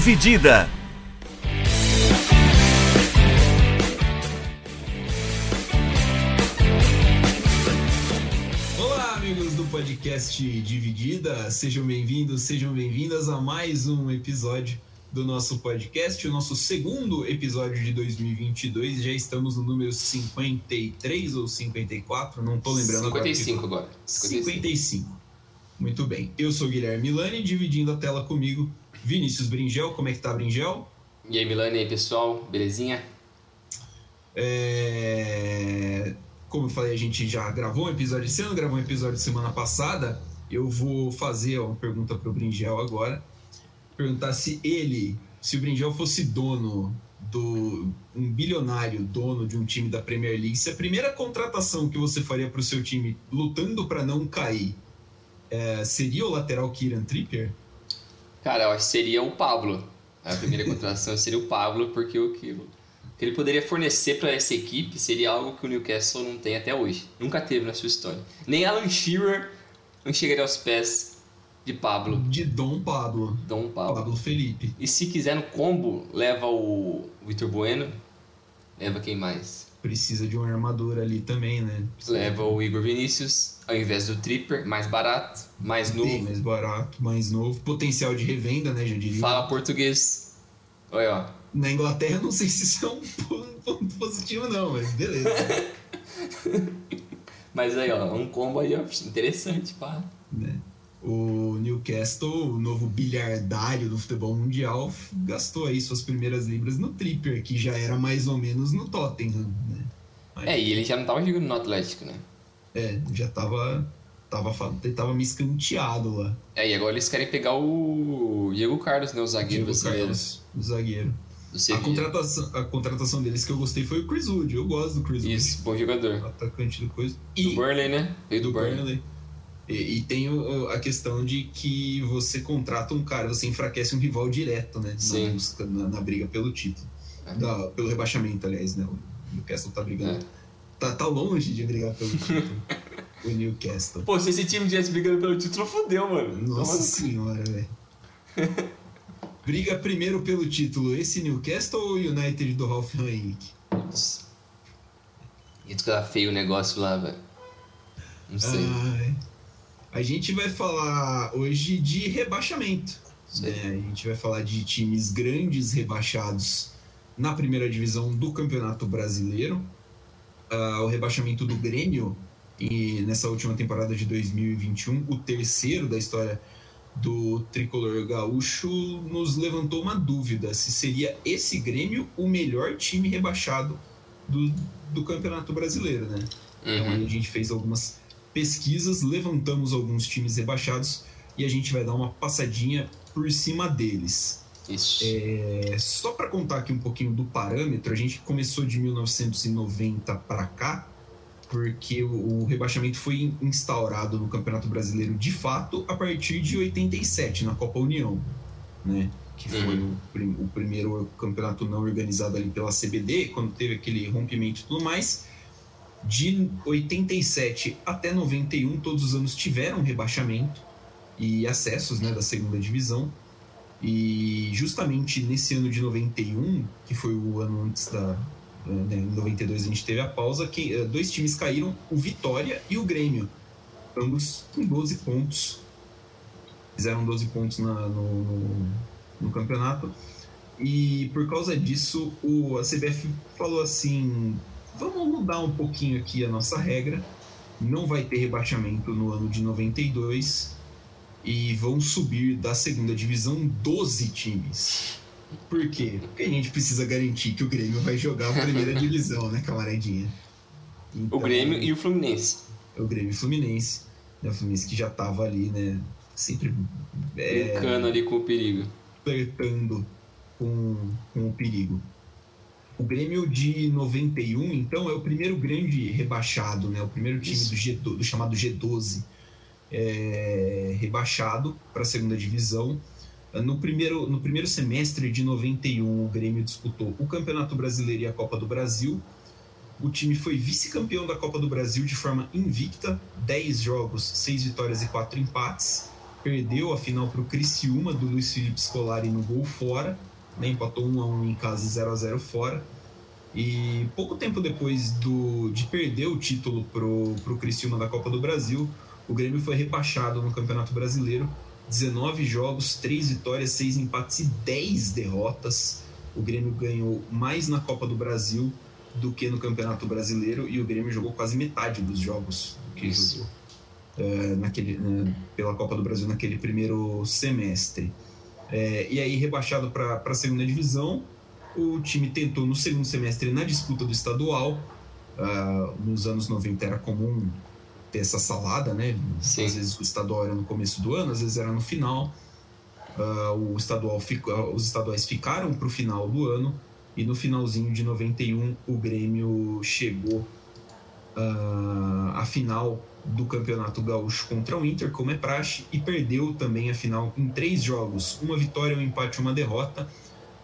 Dividida. Olá, amigos do podcast Dividida, sejam bem-vindos, sejam bem-vindas a mais um episódio do nosso podcast, o nosso segundo episódio de 2022. Já estamos no número 53 ou 54, não tô lembrando 55 agora. 55. 55. Muito bem. Eu sou Guilherme Milani, dividindo a tela comigo, Vinícius Bringel. Como é que tá, Bringel? E aí, Milani, e aí, pessoal? Belezinha? É... Como eu falei, a gente já gravou um episódio esse ano, gravou um episódio semana passada. Eu vou fazer uma pergunta pro Bringel agora. Perguntar se ele, se o Bringel fosse dono do um bilionário dono de um time da Premier League, se a primeira contratação que você faria para o seu time lutando para não cair é, seria o lateral Kieran Trippier? Cara, eu acho que seria o Pablo. A primeira contratação seria o Pablo, porque o que que ele poderia fornecer para essa equipe seria algo que o Newcastle não tem até hoje. Nunca teve na sua história. Nem Alan Shearer não chegaria aos pés de Pablo. De Dom Pablo. Dom Pablo. Pablo Felipe. E se quiser no combo, leva o Vitor Bueno. Leva quem mais? Precisa de um armador ali também, né? Precisa Leva o Igor Vinícius, ao invés do Tripper, mais barato, mais novo. mais barato, mais novo. Potencial de revenda, né? Já diria. Fala português. Olha, ó. Na Inglaterra, não sei se isso é um ponto positivo, não, mas beleza. Mas aí, ó, um combo aí, ó, interessante, pá. né? O Newcastle, o novo bilhardário do futebol mundial, gastou aí suas primeiras libras no Tripper, que já era mais ou menos no Tottenham, né? Mas, É, e ele já não tava jogando no Atlético, né? é, já tava, tava, tava me escanteado lá. É, e agora eles querem pegar o Diego Carlos, né? O zagueiro Diego brasileiro Carlos, o zagueiro. do A contratação, a contratação deles que eu gostei foi o Chris Wood. Eu gosto do Chris Wood. Isso, bom jogador. Atacante do coisa. Do E Burnley, né? Veio do, do Burnley. Burnley. E, e tem o- a questão de que você contrata um cara, você enfraquece um rival direto, né? Na, Sim. busca- na, na briga pelo título. É. Da- pelo rebaixamento, aliás, né? O Newcastle tá brigando. É. Tá, tá longe de brigar pelo título. o Newcastle. Pô, se esse time tivesse brigando pelo título, fodeu, mano. Nossa Toma- senhora, velho. Briga primeiro pelo título esse Newcastle ou o United do Ralph Rangnick? Putz. E tu tá feio o negócio lá, velho. Não sei. Ai. A gente vai falar hoje de rebaixamento. Né? A gente vai falar de times grandes rebaixados na primeira divisão do Campeonato Brasileiro. Ah, o rebaixamento do Grêmio e nessa última temporada de 2021, o terceiro da história do tricolor gaúcho, nos levantou uma dúvida se seria esse Grêmio o melhor time rebaixado do, do Campeonato Brasileiro, né? Então aí Uhum. a gente fez algumas pesquisas, levantamos alguns times rebaixados e a gente vai dar uma passadinha por cima deles. Isso. É, só para contar aqui um pouquinho do parâmetro, a gente começou de 1990 para cá, porque o, o rebaixamento foi instaurado no Campeonato Brasileiro de fato a partir de 87, na Copa União, né? Que foi Uhum. o, o primeiro campeonato não organizado ali pela CBD, quando teve aquele rompimento e tudo mais. De 87 até 91, todos os anos tiveram rebaixamento e acessos né, da segunda divisão. E justamente nesse ano de 91, que foi o ano antes da. Né, em 92 a gente teve a pausa, que eh, dois times caíram, o Vitória e o Grêmio. Ambos com 12 pontos. Fizeram 12 pontos na- no, no, no campeonato. E por causa disso, o, a CBF falou assim: vamos mudar um pouquinho aqui a nossa regra. Não vai ter rebaixamento no ano de 92 e vão subir da segunda divisão 12 times. Por quê? Porque a gente precisa garantir que o Grêmio vai jogar a primeira divisão, né, camaradinha? O Então, Grêmio e o Fluminense. o Grêmio e o Fluminense. Né, o Fluminense que já tava ali, né? Sempre é, Brincando ali com o perigo. flertando com, com o perigo. O Grêmio de 91, então, é o primeiro grande rebaixado, né? O primeiro time do, G, do chamado G12 é, rebaixado para a segunda divisão. No primeiro, no primeiro semestre de 91, o Grêmio disputou o Campeonato Brasileiro e a Copa do Brasil. O time foi vice-campeão da Copa do Brasil de forma invicta, 10 jogos, 6 vitórias e 4 empates. perdeu a final para o Criciúma do Luiz Felipe Scolari no gol fora, né? empatou 1 a 1 em casa e 0 a 0 fora. E pouco tempo depois do, de perder o título pro, pro Criciúma da Copa do Brasil, o Grêmio foi rebaixado no Campeonato Brasileiro. 19 jogos, 3 vitórias, 6 empates e 10 derrotas. O Grêmio ganhou mais na Copa do Brasil do que no Campeonato Brasileiro e o Grêmio jogou quase metade dos jogos que Isso. jogou uh, naquele, uh, pela Copa do Brasil naquele primeiro semestre. Uh, e aí, rebaixado para a segunda divisão, o time tentou no segundo semestre na disputa do estadual. Uh, nos anos 90 era comum ter essa salada, né? Sim. Às vezes o estadual era no começo do ano, às vezes era no final. Uh, o estadual fica, os estaduais ficaram para o final do ano e no finalzinho de 91 o Grêmio chegou uh, à final do Campeonato Gaúcho contra o Inter, como é praxe, e perdeu também a final em três jogos: uma vitória, um empate e uma derrota.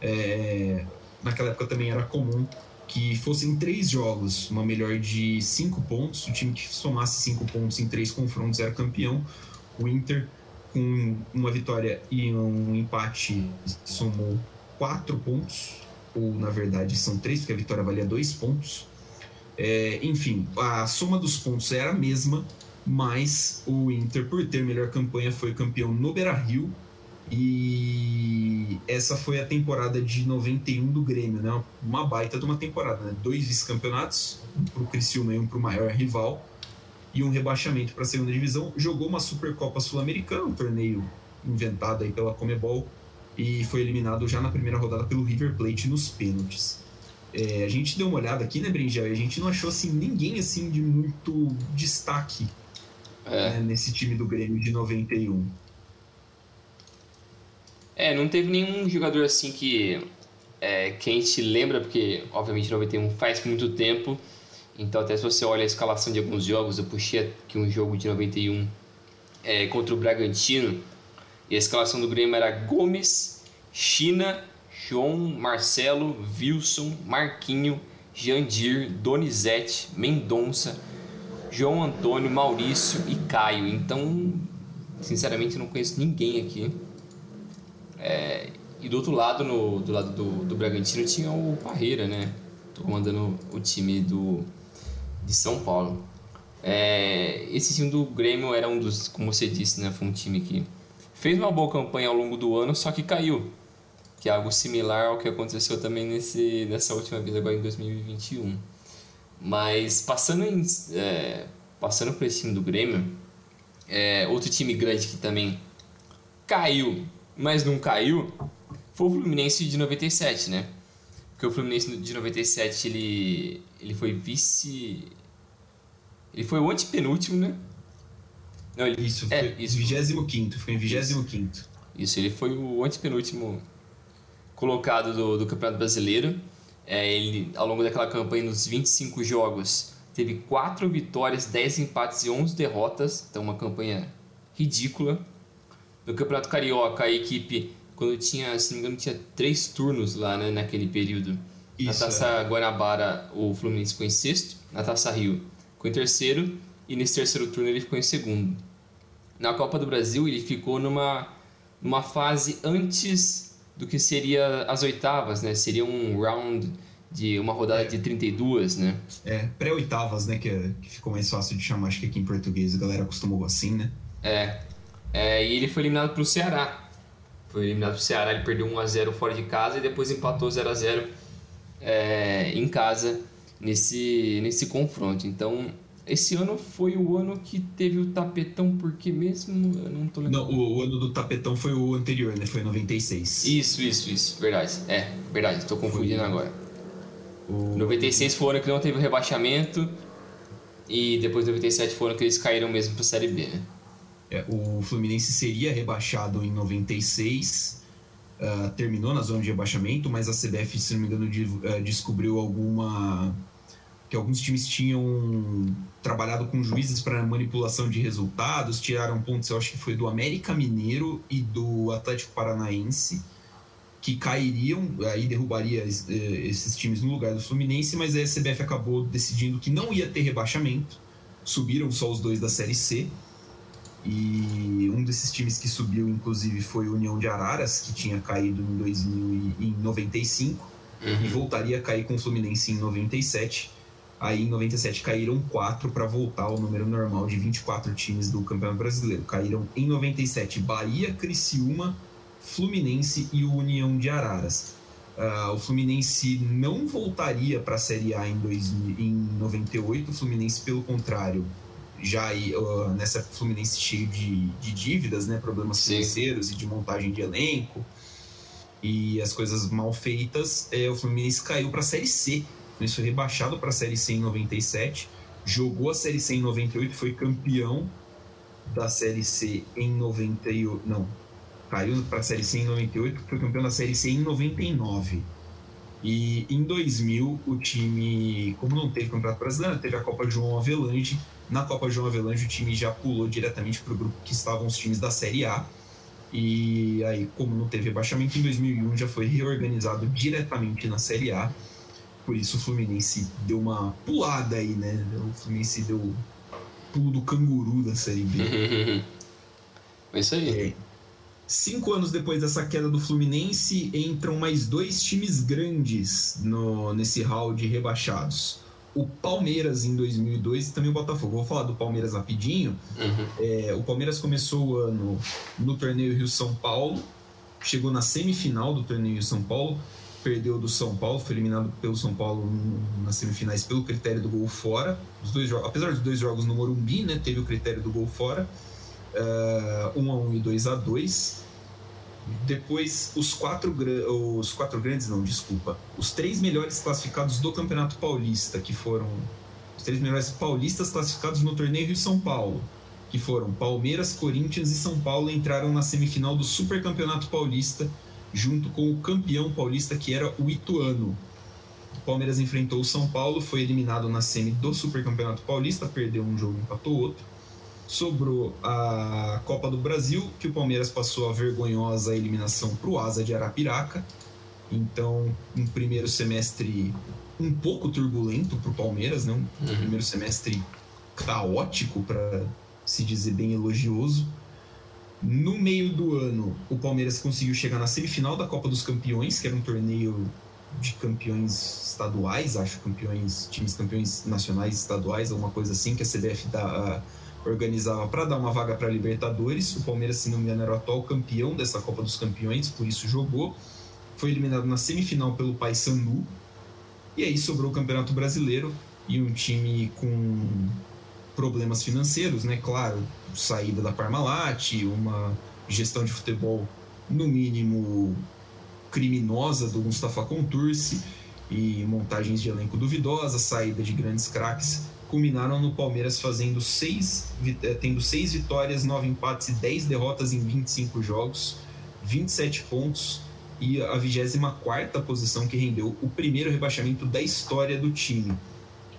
É, naquela época também era comum que fossem três jogos, uma melhor de cinco pontos. O time que somasse cinco pontos em três confrontos era campeão. O Inter, com uma vitória e um empate, somou quatro pontos, ou na verdade são três, porque a vitória valia dois pontos. É, enfim, a soma dos pontos era a mesma, mas o Inter, por ter melhor campanha, foi campeão no Beira Rio e essa foi a temporada de 91 do Grêmio, né? Uma baita de uma temporada, né? Dois vice-campeonatos, um para o Criciúma e um para o maior rival, e um rebaixamento para a segunda divisão. Jogou uma Supercopa Sul-Americana, um torneio inventado aí pela Comebol, e foi eliminado já na primeira rodada pelo River Plate nos pênaltis. É, a gente deu uma olhada aqui, né, Brinjel? E a gente não achou assim ninguém assim de muito destaque é. né, nesse time do Grêmio de 91. É, não teve nenhum jogador assim que, é, que a gente lembra, porque obviamente 91 faz muito tempo, então até se você olha a escalação de alguns jogos, eu puxei aqui um jogo de 91 é, contra o Bragantino, e a escalação do Grêmio era Gomes, China, João, Marcelo, Wilson, Marquinho, Jandir, Donizete, Mendonça, João Antônio, Maurício e Caio. Então, sinceramente, não conheço ninguém aqui. É, e do outro lado, no, do lado do, do Bragantino, tinha o Parreira, né? Comandando o time do, de São Paulo. É, esse time do Grêmio era um dos, como você disse, né? Foi um time que fez uma boa campanha ao longo do ano, só que caiu. Que é algo similar ao que aconteceu também nesse, nessa última vez, agora em 2021. Mas passando, em, é, passando por esse time do Grêmio, é, outro time grande que também caiu mas não caiu, foi o Fluminense de 97, né? Porque o Fluminense de 97 ele, ele foi vice. Ele foi o antepenúltimo, né? Não, ele, isso, é, foi isso. 25, foi em 25. Isso. isso, ele foi o antepenúltimo colocado do, do Campeonato Brasileiro. É, ele, ao longo daquela campanha, nos 25 jogos, teve 4 vitórias, 10 empates e 11 derrotas. Então, uma campanha ridícula. No Campeonato Carioca, a equipe, quando tinha, se não me engano, tinha três turnos lá, né, naquele período. Isso, na Taça é. Guanabara, o Fluminense ficou em sexto. Na Taça Rio, ficou em terceiro. E nesse terceiro turno, ele ficou em segundo. Na Copa do Brasil, ele ficou numa, numa fase antes do que seria as oitavas, né? Seria um round de uma rodada é. de 32, né? É, pré-oitavas, né? Que, é, que ficou mais fácil de chamar, acho que aqui em português a galera acostumou assim, né? É. É, e ele foi eliminado para o Ceará. Foi eliminado para o Ceará, ele perdeu 1x0 fora de casa e depois empatou 0x0 é, em casa nesse, nesse confronto. Então, esse ano foi o ano que teve o tapetão, porque mesmo. Eu não tô lembrando. Não, o, o ano do tapetão foi o anterior, né? Foi 96. Isso, isso, isso. Verdade. É, verdade. Estou confundindo foi. agora. O... 96 foi o ano que não teve o rebaixamento. E depois 97 foi o ano que eles caíram mesmo para a Série B, né? É, o Fluminense seria rebaixado em 96, uh, ah, terminou na zona de rebaixamento, mas a CBF, se não me engano, de, uh, descobriu alguma. Que alguns times tinham trabalhado com juízes para manipulação de resultados, tiraram pontos, eu acho que foi do América Mineiro e do Atlético Paranaense, que cairiam, aí derrubaria eh, esses times no lugar do Fluminense, mas a CBF acabou decidindo que não ia ter rebaixamento, subiram só os dois da Série C E um desses times que subiu, inclusive, foi o União de Araras, que tinha caído em 2095 uhum. e voltaria a cair com o Fluminense em 97. Aí em 97 caíram quatro para voltar ao número normal de 24 times do Campeonato Brasileiro. Caíram em 97 Bahia, Criciúma, Fluminense e União de Araras. Uh, o Fluminense não voltaria para a Série A em, 2000, em 98. O Fluminense, pelo contrário, já uh, nessa Fluminense cheio de, de dívidas, né, problemas Sim. financeiros e de montagem de elenco e as coisas mal feitas, é, o Fluminense caiu para a Série C. O Fluminense foi rebaixado para a Série C em 97, jogou a Série C em 98, foi campeão da Série C em 98. Não, caiu para a Série C em 98, foi campeão da Série C em 99. E em 2000, o time, como não teve Campeonato Brasileiro, teve a Copa João Avelange. Na Copa João Avelange, o time já pulou diretamente para o grupo que estavam os times da Série A. E aí, como não teve rebaixamento, em 2001 já foi reorganizado diretamente na Série A. Por isso o Fluminense deu uma pulada aí, né? O Fluminense deu pulo do canguru da Série B. é isso aí. É, Cinco anos depois dessa queda do Fluminense, entram mais dois times grandes no, nesse hall de rebaixados. O Palmeiras em 2002 e também o Botafogo. Vou falar do Palmeiras rapidinho. Uhum. É, o Palmeiras começou o ano no torneio Rio-São Paulo, chegou na semifinal do torneio Rio-São Paulo, perdeu do São Paulo, foi eliminado pelo São Paulo nas semifinais pelo critério do gol fora. Os dois, apesar dos dois jogos no Morumbi, né, teve o critério do gol fora uh, 1 a 1 e 2 a 2 depois, os quatro, os quatro grandes, não, desculpa. Os três melhores classificados do Campeonato Paulista, que foram os três melhores paulistas classificados no torneio Rio São Paulo, que foram Palmeiras, Corinthians e São Paulo, entraram na semifinal do Super Campeonato Paulista, junto com o campeão paulista, que era o Ituano. O Palmeiras enfrentou o São Paulo, foi eliminado na semi do Super Campeonato Paulista, perdeu um jogo, empatou outro sobrou a Copa do Brasil, que o Palmeiras passou a vergonhosa eliminação para o Asa de Arapiraca. Então, um primeiro semestre um pouco turbulento para o Palmeiras, né? um uhum. primeiro semestre caótico, para se dizer bem elogioso. No meio do ano, o Palmeiras conseguiu chegar na semifinal da Copa dos Campeões, que era um torneio de campeões estaduais, acho, campeões, times campeões nacionais estaduais, alguma coisa assim, que a CBF dá organizava para dar uma vaga para Libertadores. O Palmeiras, se não me engano, era o atual campeão dessa Copa dos Campeões, por isso jogou. Foi eliminado na semifinal pelo Paysandu. E aí sobrou o Campeonato Brasileiro e um time com problemas financeiros, né? Claro, saída da Parmalat, uma gestão de futebol no mínimo criminosa do Mustafa Contursi e montagens de elenco duvidosas, saída de grandes craques culminaram no Palmeiras fazendo seis, eh, tendo seis vitórias, nove empates e dez derrotas em 25 jogos, 27 pontos e a 24 posição que rendeu o primeiro rebaixamento da história do time.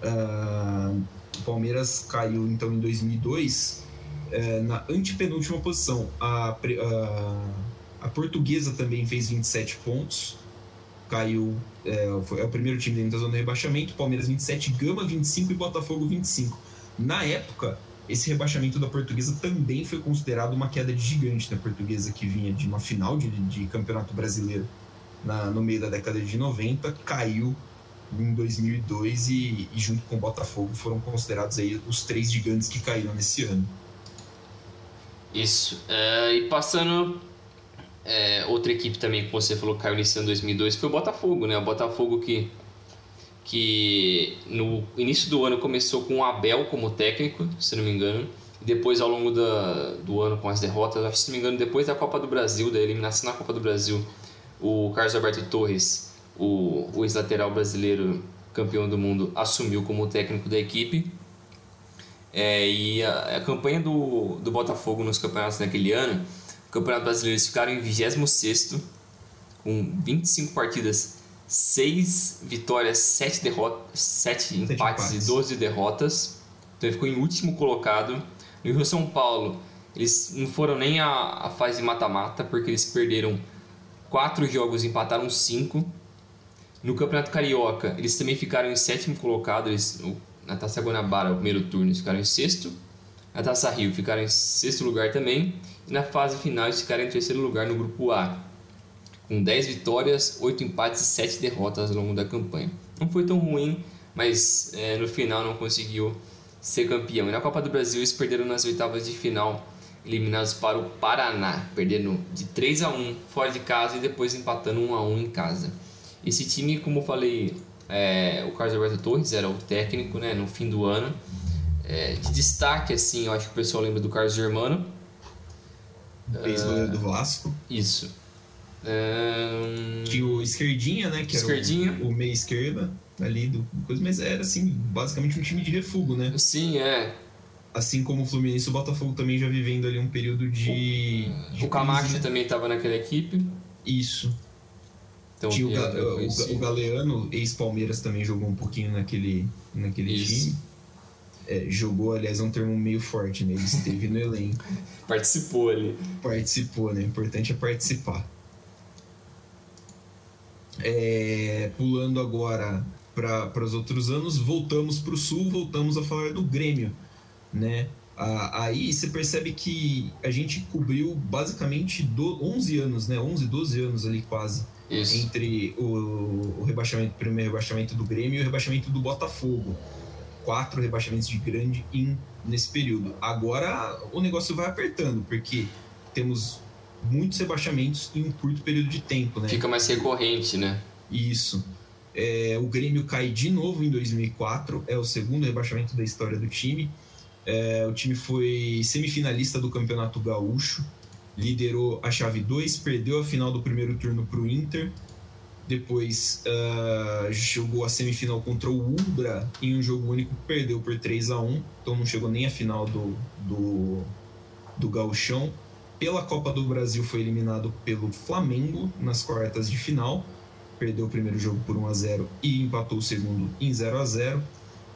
Uh, o Palmeiras caiu então em 2002 eh, na antepenúltima posição. A, uh, a Portuguesa também fez 27 pontos caiu. É, foi, é o primeiro time dentro da zona de rebaixamento. Palmeiras 27, Gama 25 e Botafogo 25. Na época, esse rebaixamento da Portuguesa também foi considerado uma queda gigante da Portuguesa, que vinha de uma final de, de campeonato brasileiro na, no meio da década de 90, caiu em 2002 e, e, junto com o Botafogo foram considerados aí os três gigantes que caíram nesse ano. Isso. Uh, e passando é, outra equipe também que você falou que caiu nesse ano 2002 foi o Botafogo, né? O Botafogo que, que no início do ano começou com o Abel como técnico, se não me engano. Depois, ao longo da, do ano, com as derrotas, se não me engano, depois da Copa do Brasil, da eliminação na Copa do Brasil, o Carlos Alberto Torres, o, o ex-lateral brasileiro campeão do mundo, assumiu como técnico da equipe. É, e a, a campanha do, do Botafogo nos campeonatos naquele ano Campeonato Brasileiro eles ficaram em 26 com 25 partidas, 6 vitórias, 7 derrotas, 7 empates, empates e 12 derrotas. Então ele ficou em último colocado. No Rio São Paulo, eles não foram nem a, a fase mata-mata, porque eles perderam 4 jogos e empataram 5. No Campeonato Carioca, eles também ficaram em sétimo colocado, eles, na Taça Guanabara, o primeiro turno, eles ficaram em sexto. a Taça Rio ficaram em sexto lugar também. E na fase final eles ficaram em terceiro lugar no grupo A, com 10 vitórias, 8 empates e 7 derrotas ao longo da campanha. Não foi tão ruim, mas é, no final não conseguiu ser campeão. E na Copa do Brasil eles perderam nas oitavas de final, eliminados para o Paraná, perdendo de 3 a 1 fora de casa e depois empatando 1 a 1 em casa. Esse time, como eu falei, é, o Carlos Alberto Torres era o técnico né, no fim do ano. É, de destaque, assim, eu acho que o pessoal lembra do Carlos Germano. Ex-goleiro do Vasco. Isso. Um... Tinha o Esquerdinha, né? Que Esquerdinha. era o, o meia esquerda ali do coisa, mas era assim, basicamente um time de refugo, né? Sim, é. Assim como o Fluminense, o Botafogo também já vivendo ali um período de. O, de o Camacho né? também estava naquela equipe. Isso. Então, o, Ga o, o, Galeano, ex-Palmeiras, também jogou um pouquinho naquele, naquele time. É, jogou, aliás, é um termo meio forte, né? Ele esteve no elenco. Participou ali. Participou, né? O importante é participar. É, pulando agora para os outros anos, voltamos para o Sul, voltamos a falar do Grêmio, né? Aí você percebe que a gente cobriu basicamente do, 11 anos, né? 11, 12 anos ali quase. Isso. Entre o, o rebaixamento, o primeiro rebaixamento do Grêmio e o rebaixamento do Botafogo. Quatro rebaixamentos de grande in, nesse período. Agora o negócio vai apertando, porque temos muitos rebaixamentos em um curto período de tempo, né? Fica mais recorrente, né? Isso. É, o Grêmio cai de novo em 2004, é o segundo rebaixamento da história do time. É, o time foi semifinalista do Campeonato Gaúcho, liderou a chave 2, perdeu a final do primeiro turno para o Inter, depois uh, jogou a semifinal contra o Umbra em um jogo único, perdeu por 3 a 1 então não chegou nem a final do, do, do Gauchão. Pela Copa do Brasil foi eliminado pelo Flamengo nas quartas de final. Perdeu o primeiro jogo por 1 a 0 e empatou o segundo em 0 a 0.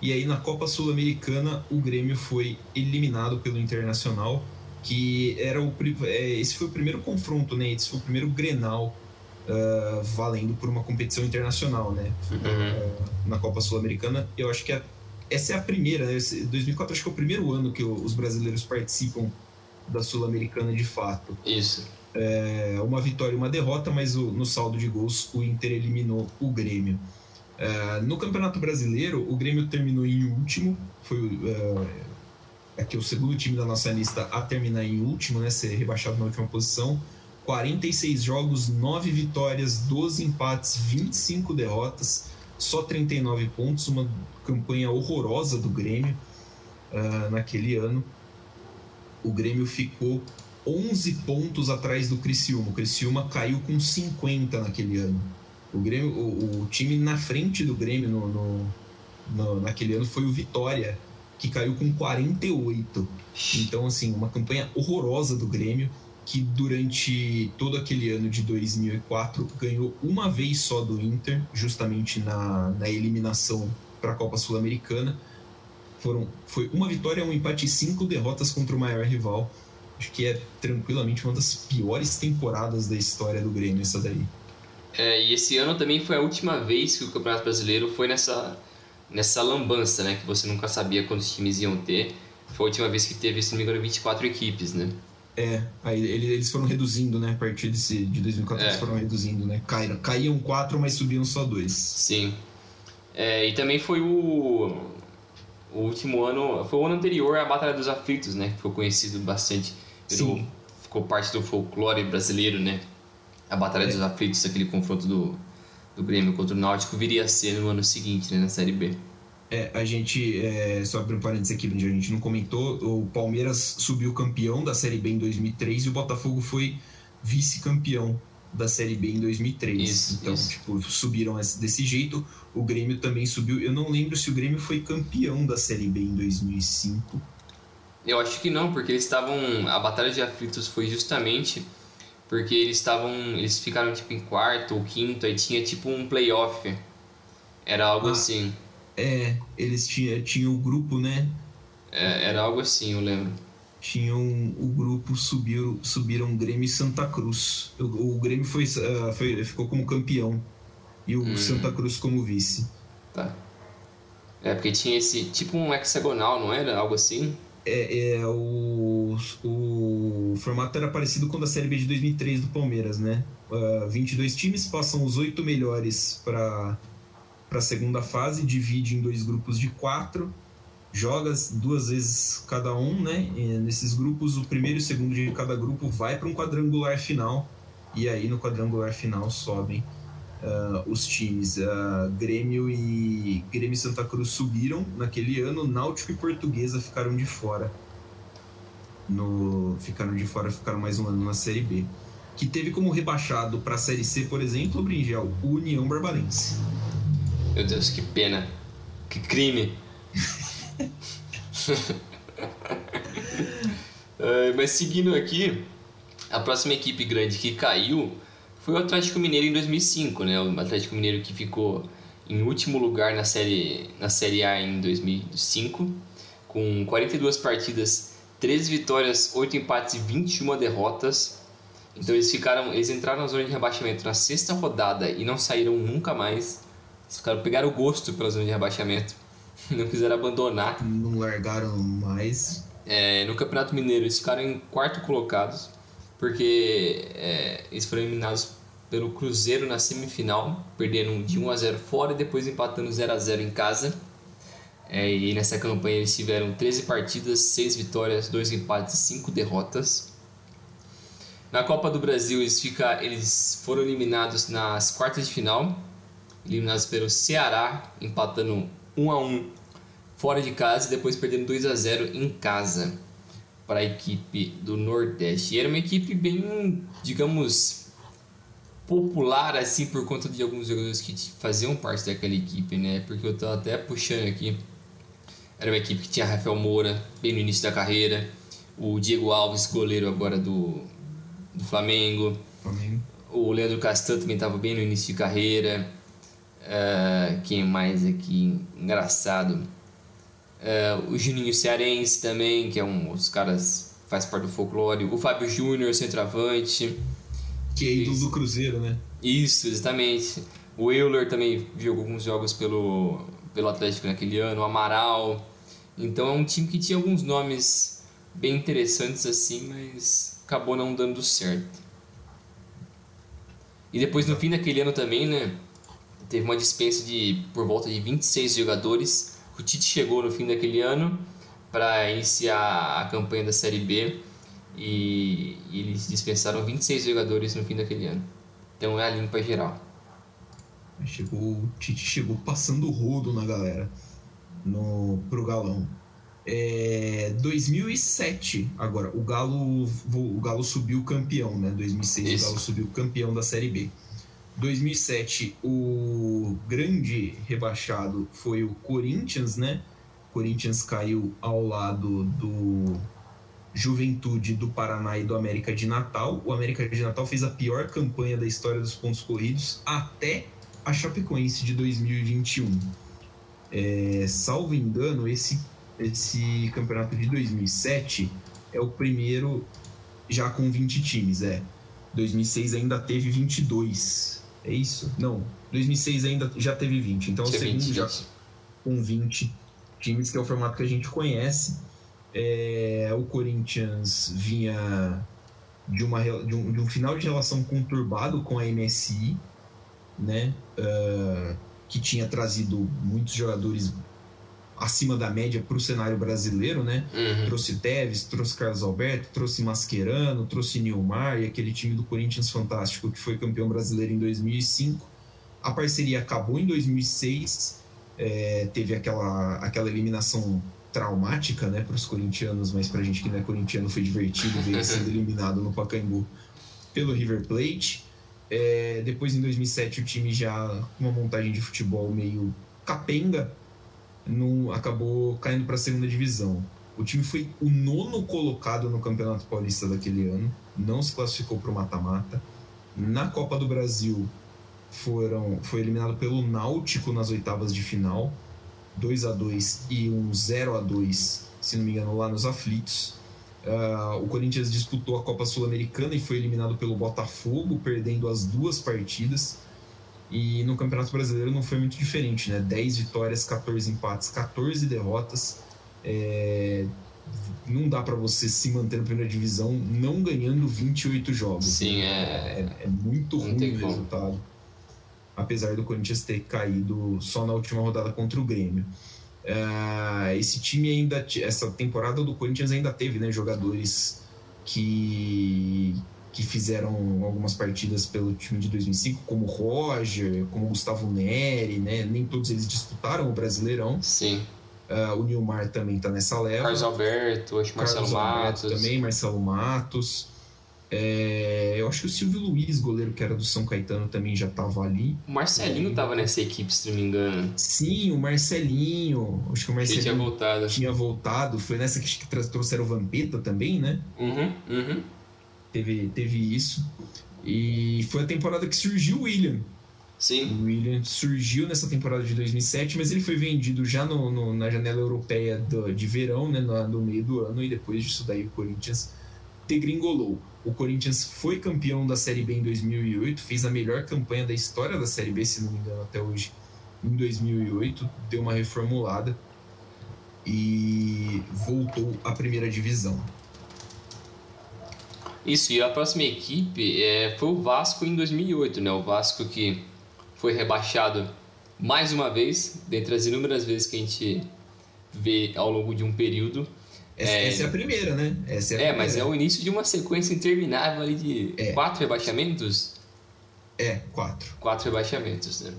E aí na Copa Sul-Americana o Grêmio foi eliminado pelo Internacional, que era o é, esse foi o primeiro confronto, né? Esse foi o primeiro Grenal uh, valendo por uma competição internacional, né? Uhum. Uh, na Copa Sul-Americana. Eu acho que a, essa é a primeira, né? 2004 acho que é o primeiro ano que os brasileiros participam da Sul-Americana de fato. Isso. É, uma vitória e uma derrota, mas o, no saldo de gols o Inter eliminou o Grêmio. É, no Campeonato Brasileiro, o Grêmio terminou em último, foi é, aqui o segundo time da nossa lista a terminar em último, né, ser rebaixado na última posição. 46 jogos, 9 vitórias, 12 empates, 25 derrotas, só 39 pontos, uma campanha horrorosa do Grêmio uh, naquele ano o Grêmio ficou 11 pontos atrás do Criciúma. O Criciúma caiu com 50 naquele ano. O, Grêmio, o, o time na frente do Grêmio no, no, no, naquele ano foi o Vitória, que caiu com 48. Então, assim, uma campanha horrorosa do Grêmio, que durante todo aquele ano de 2004 ganhou uma vez só do Inter, justamente na, na eliminação para a Copa Sul-Americana foram, foi uma vitória, um empate e cinco derrotas contra o maior rival. Acho que é tranquilamente uma das piores temporadas da história do Grêmio, essa daí. É, e esse ano também foi a última vez que o Campeonato Brasileiro foi nessa, nessa lambança, né? Que você nunca sabia quantos times iam ter. Foi a última vez que teve, se não me engano, 24 equipes, né? É, aí eles foram reduzindo, né? A partir desse, de 2004 é. eles foram reduzindo, né? Caíram, caíam quatro, mas subiam só dois. Sim. É, e também foi o, o último ano, foi o ano anterior à Batalha dos Aflitos, né? Que ficou conhecido bastante, virou, ficou parte do folclore brasileiro, né? A Batalha dos Aflitos, aquele confronto do, do Grêmio contra o Náutico, viria a ser no ano seguinte, né? Na Série B. É, a gente, é, só abrir um parênteses aqui, a gente não comentou, o Palmeiras subiu campeão da Série B em 2003 e o Botafogo foi vice-campeão da Série B em 2003. Isso, então, isso. tipo, subiram desse jeito. O Grêmio também subiu. Eu não lembro se o Grêmio foi campeão da Série B em 2005. Eu acho que não, porque eles estavam. A Batalha de Aflitos foi justamente porque eles estavam. Eles ficaram tipo em quarto ou quinto, aí tinha tipo um playoff. Era algo ah, assim. É, eles tinham tinha o grupo, né? É, era algo assim, eu lembro tinham o grupo subiu, subiram Grêmio e Santa Cruz. O, o Grêmio foi, uh, foi, ficou como campeão e o hum. Santa Cruz como vice. Tá. É, porque tinha esse tipo um hexagonal, não era? Algo assim? É, é o, o formato era parecido com o da Série B de 2003 do Palmeiras, né? Uh, 22 times passam os oito melhores para a segunda fase, divide em dois grupos de quatro, joga duas vezes cada um, né? E nesses grupos, o primeiro e o segundo de cada grupo vai para um quadrangular final, e aí no quadrangular final sobem uh, os times. Uh, Grêmio e Grêmio e Santa Cruz subiram naquele ano, Náutico e Portuguesa ficaram de fora. No, ficaram de fora, ficaram mais um ano na Série B que teve como rebaixado para a Série C, por exemplo, o Bringel, o União Barbarense. Meu Deus, que pena. Que crime. uh, mas seguindo aqui, a próxima equipe grande que caiu foi o Atlético Mineiro em 2005, né? O Atlético Mineiro que ficou em último lugar na série, na série A em 2005, com 42 partidas, 13 vitórias, 8 empates e 21 derrotas. Então eles ficaram, eles entraram na zona de rebaixamento na sexta rodada e não saíram nunca mais. Eles ficaram pegaram o gosto pela zona de rebaixamento, não quiseram abandonar. Não largaram mais. É, no Campeonato Mineiro eles ficaram em quarto colocados porque é, eles foram eliminados pelo Cruzeiro na semifinal, perdendo de 1 a 0 fora e depois empatando 0 a 0 em casa. É, e nessa campanha eles tiveram 13 partidas, 6 vitórias, 2 empates e 5 derrotas. Na Copa do Brasil, eles, fica, eles foram eliminados nas quartas de final, eliminados pelo Ceará, empatando 1 a 1 fora de casa e depois perdendo 2 a 0 em casa para a equipe do Nordeste. E era uma equipe bem, digamos, popular assim por conta de alguns jogadores que faziam parte daquela equipe, né? Porque eu estou até puxando aqui. Era uma equipe que tinha Rafael Moura bem no início da carreira, o Diego Alves, goleiro agora do do Flamengo. Flamengo. O Leandro Castan também estava bem no início de carreira. Uh, quem mais aqui? Engraçado. Uh, o Juninho Cearense também, que é um os caras faz parte do folclore. O Fábio Júnior, centroavante. Que é ídolo do Cruzeiro, né? Isso, exatamente. O Euler também jogou alguns jogos pelo, pelo Atlético naquele ano. O Amaral. Então é um time que tinha alguns nomes bem interessantes assim, mas acabou não dando certo. E depois no fim daquele ano também, né, teve uma dispensa de por volta de 26 jogadores. O Tite chegou no fim daquele ano para iniciar a campanha da Série B e, e, eles dispensaram 26 jogadores no fim daquele ano. Então é a limpa geral. Chegou, o Tite chegou passando o rodo na galera no pro galão. É, 2007, agora, o Galo, o Galo subiu campeão, né? 2006 Isso. o Galo subiu campeão da Série B. 2007, o grande rebaixado foi o Corinthians, né? O Corinthians caiu ao lado do Juventude do Paraná e do América de Natal. O América de Natal fez a pior campanha da história dos pontos corridos até a Chapecoense de 2021. É, salvo engano, esse esse campeonato de 2007 é o primeiro já com 20 times, é. 2006 ainda teve 22. É isso? Não. 2006 ainda já teve 20. Então é o segundo 20, já com 20 times, que é o formato que a gente conhece. É, o Corinthians vinha de, uma, de, um, de um final de relação conturbado com a MSI, né? Uh, que tinha trazido muitos jogadores acima da média para o cenário brasileiro, né? Uhum. Trouxe Teves, trouxe Carlos Alberto, trouxe Mascherano, trouxe Nilmar e aquele time do Corinthians fantástico que foi campeão brasileiro em 2005. A parceria acabou em 2006, é, teve aquela, aquela eliminação traumática né, para os corintianos, mas para a gente que não é corintiano foi divertido ver sendo eliminado no Pacaembu pelo River Plate. É, depois, em 2007, o time já com uma montagem de futebol meio capenga, não, acabou caindo para a segunda divisão. O time foi o nono colocado no Campeonato Paulista daquele ano, não se classificou para o mata-mata. Na Copa do Brasil foram, foi eliminado pelo Náutico nas oitavas de final, 2 a 2 e um 0 a 2 se não me engano, lá nos aflitos. Uh, o Corinthians disputou a Copa Sul-Americana e foi eliminado pelo Botafogo, perdendo as duas partidas. E no Campeonato Brasileiro não foi muito diferente, né? 10 vitórias, 14 empates, 14 derrotas. É... não dá para você se manter na primeira divisão não ganhando 28 jogos. Sim, é, é, é muito ruim o resultado. Apesar do Corinthians ter caído só na última rodada contra o Grêmio. Uh, esse time ainda, essa temporada do Corinthians ainda teve né, jogadores que, que fizeram algumas partidas pelo time de 2005, como Roger, como Gustavo Neri, né? Nem todos eles disputaram o Brasileirão. Sim. Uh, o Nilmar também está nessa leva. Carlos Alberto, acho que Marcelo Matos. também, Marcelo Matos. É, eu acho que o Silvio Luiz, goleiro que era do São Caetano, também já estava ali. O Marcelinho estava nessa equipe, se não me engano. Sim, o Marcelinho. Acho que o Marcelinho tinha voltado. Tinha voltado. Foi nessa que trouxeram o Vampeta também, né? Uhum, uhum. Teve, teve isso. E foi a temporada que surgiu o William. Sim. O William surgiu nessa temporada de 2007, mas ele foi vendido já no, no na janela europeia do, de verão, né, no, no, meio do ano, e depois disso daí o Corinthians degringolou. O Corinthians foi campeão da Série B em 2008, fez a melhor campanha da história da Série B, se não me engano, até hoje, em 2008, deu uma reformulada e voltou à primeira divisão. Isso, e a próxima equipe é, foi o Vasco em 2008, né? O Vasco que foi rebaixado mais uma vez, dentre as inúmeras vezes que a gente vê ao longo de um período. Essa é, essa é a primeira, né? Essa é, é mas é o início de uma sequência interminável ali de é. quatro rebaixamentos. É, quatro. Quatro rebaixamentos, né?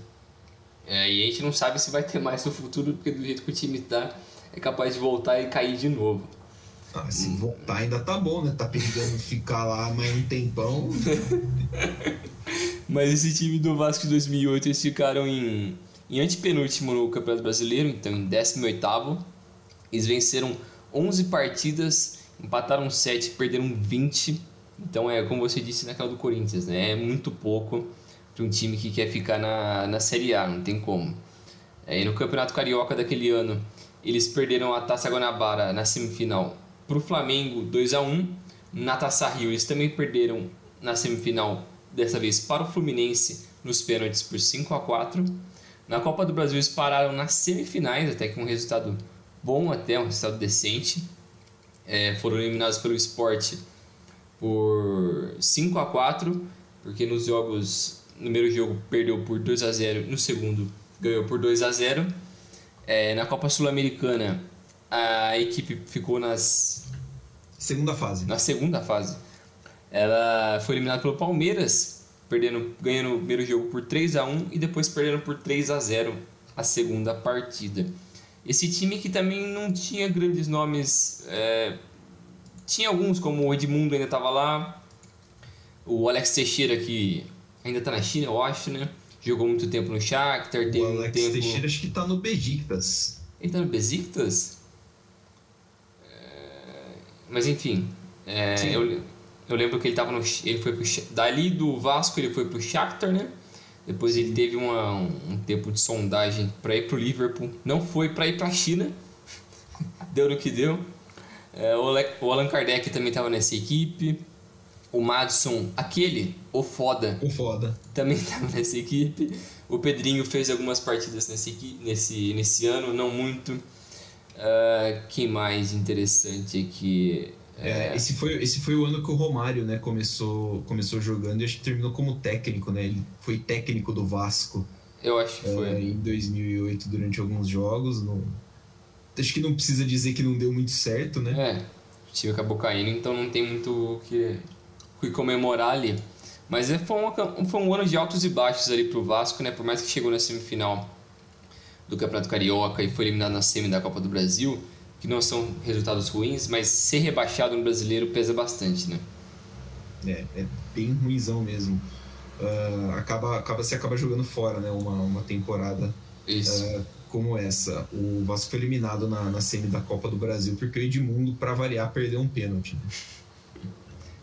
É, e a gente não sabe se vai ter mais no futuro, porque do jeito que o time tá, é capaz de voltar e cair de novo. Ah, se hum. voltar ainda tá bom, né? Tá pedindo ficar lá mais um tempão. mas esse time do Vasco de 2008, eles ficaram em, em antepenúltimo no Campeonato Brasileiro, então em 18 Eles venceram 11 partidas, empataram 7, perderam 20. Então é como você disse naquela do Corinthians, né? É muito pouco para um time que quer ficar na, na Série A, não tem como. É, e no Campeonato Carioca daquele ano, eles perderam a Taça Guanabara na semifinal para o Flamengo 2 a 1 Na Taça Rio, eles também perderam na semifinal, dessa vez para o Fluminense, nos pênaltis por 5 a 4 Na Copa do Brasil, eles pararam nas semifinais, até que um resultado bom até, um resultado decente. É, foram eliminados pelo esporte por 5 a 4 porque nos jogos, no primeiro jogo perdeu por 2 a 0 no segundo ganhou por 2 a 0 é, Na Copa Sul-Americana, a equipe ficou nas. Segunda fase. Na segunda fase. Ela foi eliminada pelo Palmeiras, perdendo, ganhando o primeiro jogo por 3 a 1 e depois perdendo por 3 a 0 a segunda partida. Esse time que também não tinha grandes nomes. É, tinha alguns, como o Edmundo ainda estava lá. O Alex Teixeira, que ainda está na China, eu acho, né? Jogou muito tempo no Shakhtar. O Alex tempo... Teixeira acho que está no Besiktas. Ele está no Besiktas? Mas enfim, é, eu, eu lembro que ele estava no. Ele foi pro, dali do Vasco ele foi pro Shakhtar, né? Depois ele teve uma, um, tempo de sondagem para ir para o Liverpool. Não foi para ir para a China. deu no que deu. É, o Allan Kardec também estava nessa equipe. O Madison, aquele, o foda. O foda. Também estava nessa equipe. O Pedrinho fez algumas partidas nesse, nesse, nesse ano, não muito. Uh, que mais interessante aqui? É, esse, foi, esse foi o ano que o Romário né, começou, começou jogando e acho que terminou como técnico, né? Ele foi técnico do Vasco. Eu acho que foi. É, em 2008, durante alguns jogos. No... Acho que não precisa dizer que não deu muito certo, né? É, o time acabou caindo, então não tem muito o que, que comemorar ali. Mas é, foi, uma, foi um ano de altos e baixos ali pro Vasco, né? Por mais que chegou na semifinal do Campeonato Carioca e foi eliminado na semi da Copa do Brasil que não são resultados ruins, mas ser rebaixado no brasileiro pesa bastante, né? É, é bem ruimzão mesmo. Uh, acaba, acaba, você acaba jogando fora, né? Uma, uma temporada uh, como essa. O Vasco foi eliminado na, na semi da Copa do Brasil porque o Edmundo, para variar, perdeu um pênalti.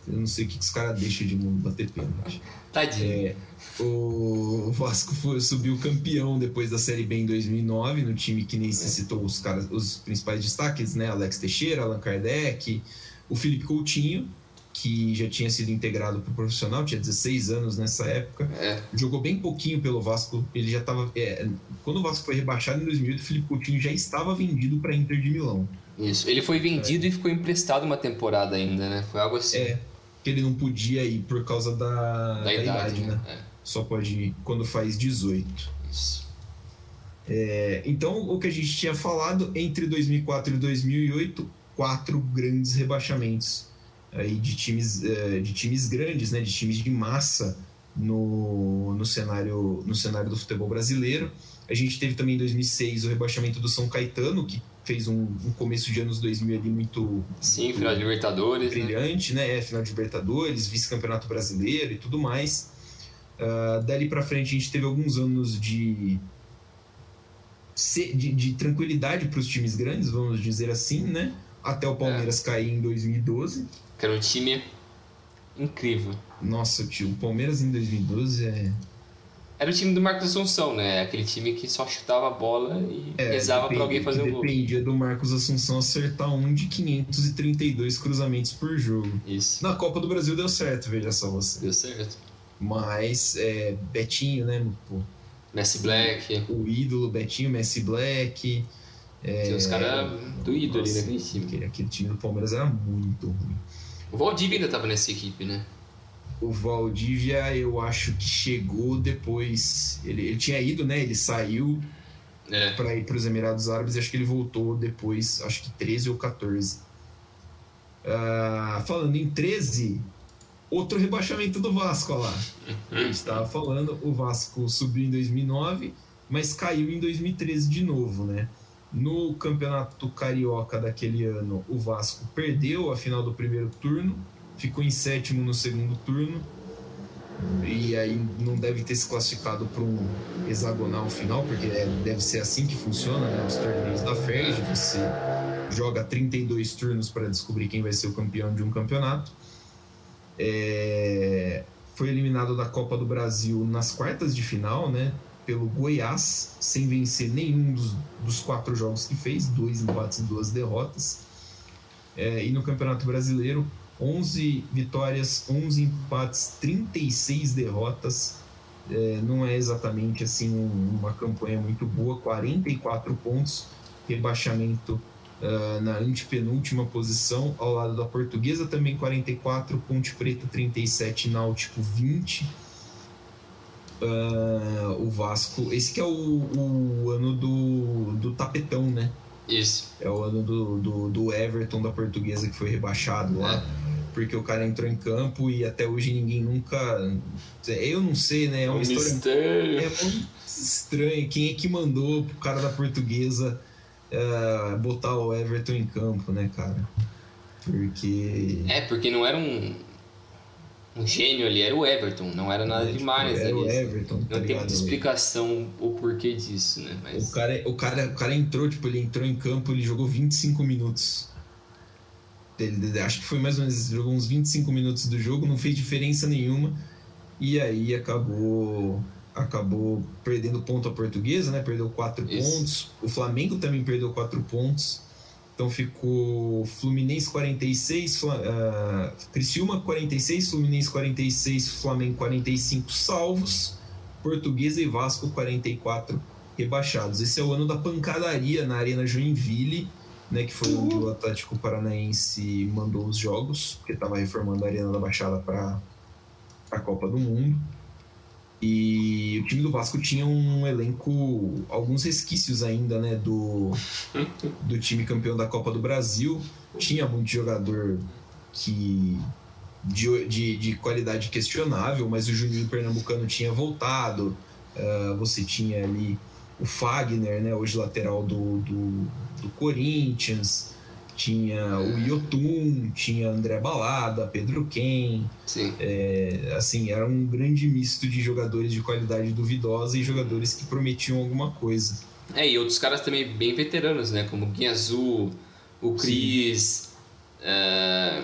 Eu não sei o que, que os caras deixam de mundo bater pênalti. Tadinho. É, o Vasco foi, subiu campeão depois da Série B em 2009, no time que nem se citou os, caras, os principais destaques, né? Alex Teixeira, Allan Kardec, o Felipe Coutinho, que já tinha sido integrado para o profissional, tinha 16 anos nessa época. É. Jogou bem pouquinho pelo Vasco. Ele já estava. É, quando o Vasco foi rebaixado em 2008, o Felipe Coutinho já estava vendido para Inter de Milão. Isso. Ele foi vendido é. e ficou emprestado uma temporada ainda, né? Foi algo assim. É. Que ele não podia ir por causa da, da, da idade, idade, né? É. Só pode ir quando faz 18. Isso. É, então, o que a gente tinha falado entre 2004 e 2008, quatro grandes rebaixamentos aí de times, é, de times grandes, né, de times de massa no, no, cenário, no cenário do futebol brasileiro. A gente teve também em 2006 o rebaixamento do São Caetano, que fez um, um começo de anos 2000 ali muito. Sim, final de Libertadores. Né? Brilhante, né? né? É, final de Libertadores, vice-campeonato brasileiro e tudo mais. Uh, dali para frente a gente teve alguns anos de de, de tranquilidade para os times grandes, vamos dizer assim, né? Até o Palmeiras é. cair em 2012. Que era um time incrível. Nossa, tio, o Palmeiras em 2012 é. Era o time do Marcos Assunção, né? Aquele time que só chutava a bola e é, rezava para alguém fazer um gol. Dependia do Marcos Assunção acertar um de 532 cruzamentos por jogo. Isso. Na Copa do Brasil deu certo, veja só você. Deu certo. Mas, é, Betinho, né? Pô, Messi Black. O ídolo Betinho, Messi Black. É... Tem os caras do ídolo ali naquele time. Aquele, aquele time do Palmeiras era muito ruim. O Valdívia ainda tava nessa equipe, né? O Valdívia, eu acho que chegou depois. Ele, ele tinha ido, né? Ele saiu é. para ir para os Emirados Árabes e acho que ele voltou depois, acho que 13 ou 14. Uh, ah, falando em 13, outro rebaixamento do Vasco, olha lá. A gente estava falando, o Vasco subiu em 2009, mas caiu em 2013 de novo, né? No campeonato carioca daquele ano, o Vasco perdeu a final do primeiro turno, ficou em sétimo no segundo turno, e aí não deve ter se classificado para um hexagonal final, porque é, deve ser assim que funciona né, os torneios da FERJ. Você joga 32 turnos para descobrir quem vai ser o campeão de um campeonato. É, foi eliminado da Copa do Brasil nas quartas de final, né? Pelo Goiás, sem vencer nenhum dos, dos quatro jogos que fez, dois empates e duas derrotas. É, e no Campeonato Brasileiro, 11 vitórias, 11 empates, 36 derrotas. É, não é exatamente assim uma campanha muito boa, 44 pontos, rebaixamento uh, na antepenúltima posição, ao lado da Portuguesa também 44, Ponte Preta 37, Náutico 20. Uh, ah, o Vasco, esse que é o, o, ano do, do tapetão, né? Isso. É o ano do, do, do Everton da Portuguesa que foi rebaixado lá. É. Porque o cara entrou em campo e até hoje ninguém nunca. Eu não sei, né? É uma um história. Mistério. É muito estranho. Quem é que mandou pro cara da portuguesa uh, botar o Everton em campo, né, cara? Porque. É, porque não era um, um gênio ali, era o Everton, não era nada é, demais. Era ali, o Everton. Não tá tem muita explicação o porquê disso, né? Mas... O, cara, o, cara, o cara entrou, tipo, ele entrou em campo, ele jogou 25 minutos. Ele, acho que foi mais ou menos, jogou uns 25 minutos do jogo, não fez diferença nenhuma. E aí acabou acabou perdendo ponto a portuguesa, né? Perdeu quatro Isso. pontos. O Flamengo também perdeu quatro pontos. Então ficou Fluminense 46, uh, Criciúma 46, Fluminense 46, Flamengo 45 salvos, Portuguesa e Vasco 44 rebaixados. Esse é o ano da pancadaria na Arena Joinville, né, que foi onde o Atlético Paranaense mandou os jogos, porque estava reformando a Arena da Baixada para a Copa do Mundo. E o time do Vasco tinha um elenco, alguns resquícios ainda, né, do, do time campeão da Copa do Brasil. Tinha muito jogador que de, de, de qualidade questionável, mas o Juninho Pernambucano tinha voltado. Uh, você tinha ali o Fagner, né, hoje lateral do, do, do Corinthians tinha o Yotun, tinha André Balada, Pedro Ken. Sim. É, assim, era um grande misto de jogadores de qualidade duvidosa e jogadores que prometiam alguma coisa. É, e outros caras também bem veteranos, né? Como o Guinha Azul, o Cris. É...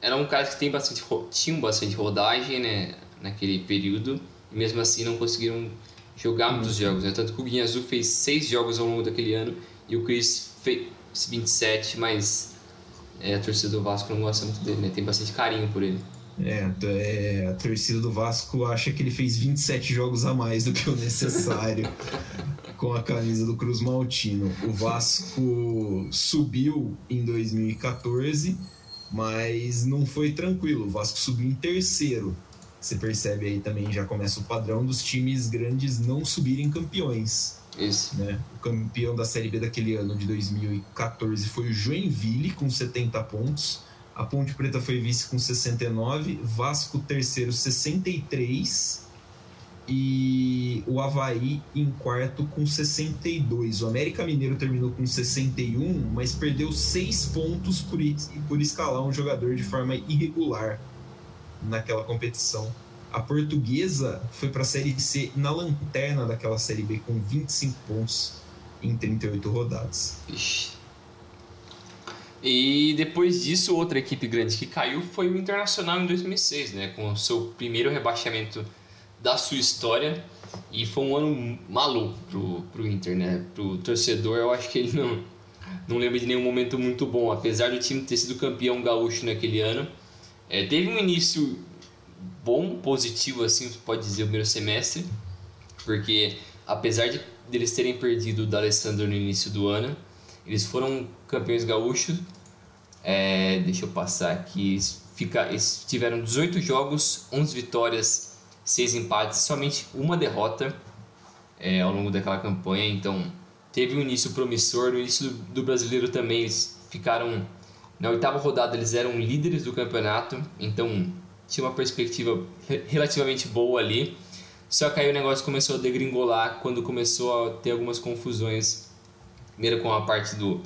Eram caras que tem bastante, tinham bastante rodagem, né? Naquele período. E mesmo assim não conseguiram jogar muitos jogos, né? Tanto que o Guinha Azul fez seis jogos ao longo daquele ano e o Cris fez 27, mas É, a torcida do Vasco não gosta muito dele, né? Tem bastante carinho por ele. É, é, a torcida do Vasco acha que ele fez 27 jogos a mais do que o necessário com a camisa do Cruz Maltino. O Vasco subiu em 2014, mas não foi tranquilo. O Vasco subiu em terceiro. Você percebe aí também, já começa o padrão dos times grandes não subirem campeões. Isso. Né? O campeão da Série B daquele ano de 2014 foi o Joinville, com 70 pontos. A Ponte Preta foi vice com 69, Vasco terceiro 63 e o Havaí em quarto com 62. O América Mineiro terminou com 61, mas perdeu 6 pontos por, por escalar um jogador de forma irregular naquela competição. A portuguesa foi para a Série C na lanterna daquela Série B com 25 pontos em 38 rodadas. Ixi. E depois disso, outra equipe grande que caiu foi o Internacional em 2006, né, com o seu primeiro rebaixamento da sua história. E foi um ano maluco pro, pro Inter, né? Pro torcedor, eu acho que ele não, não lembra de nenhum momento muito bom. Apesar do time ter sido campeão gaúcho naquele ano, é, teve um início bom, positivo, assim, pode dizer, o primeiro semestre, porque apesar de eles terem perdido o D'Alessandro no início do ano, eles foram campeões gaúchos. É, deixa eu passar aqui. Eles, fica, eles tiveram 18 jogos, 11 vitórias, 6 empates, somente uma derrota é, ao longo daquela campanha. Então teve um início promissor. No início do, do brasileiro também eles ficaram. Na oitava rodada eles eram líderes do campeonato, então tinha uma perspectiva relativamente boa ali. Só que aí o negócio começou a degringolar quando começou a ter algumas confusões. Primeiro com a parte do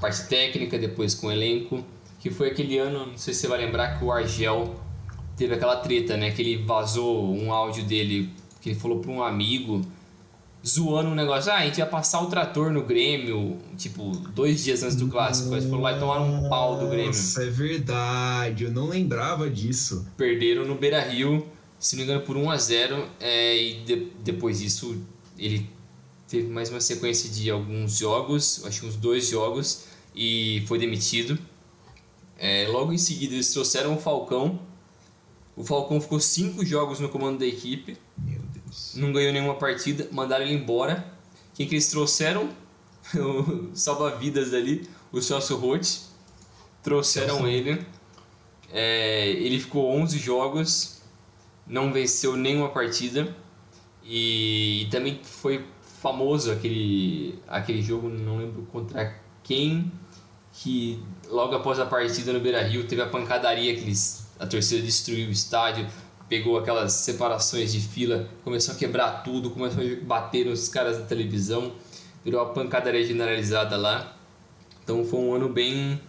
parte técnica, depois com o elenco, que foi aquele ano, não sei se você vai lembrar que o Argel teve aquela treta, né, que ele vazou um áudio dele que ele falou para um amigo zoando um negócio, ah, a gente ia passar o trator no Grêmio, tipo, dois dias antes do clássico. Eles foram lá e tomaram um pau do Grêmio. Nossa, é verdade, eu não lembrava disso. Perderam no Beira Rio, se não me engano, por 1 a 0 é, e de, depois disso ele teve mais uma sequência de alguns jogos, acho que uns dois jogos, e foi demitido. É, logo em seguida eles trouxeram o Falcão. O Falcão ficou cinco jogos no comando da equipe. Meu. Não ganhou nenhuma partida, mandaram ele embora. Quem que eles trouxeram? O salva-vidas ali, o Celso Roth. Trouxeram Celso. ele. É, ele ficou 11 jogos, não venceu nenhuma partida. E, e também foi famoso aquele, aquele jogo, não lembro contra quem, que logo após a partida no Beira Rio teve a pancadaria que eles, a torcida destruiu o estádio, pegou aquelas separações de fila, começou a quebrar tudo, começou a bater nos caras da televisão, virou uma pancadaria generalizada lá. Então foi um ano bem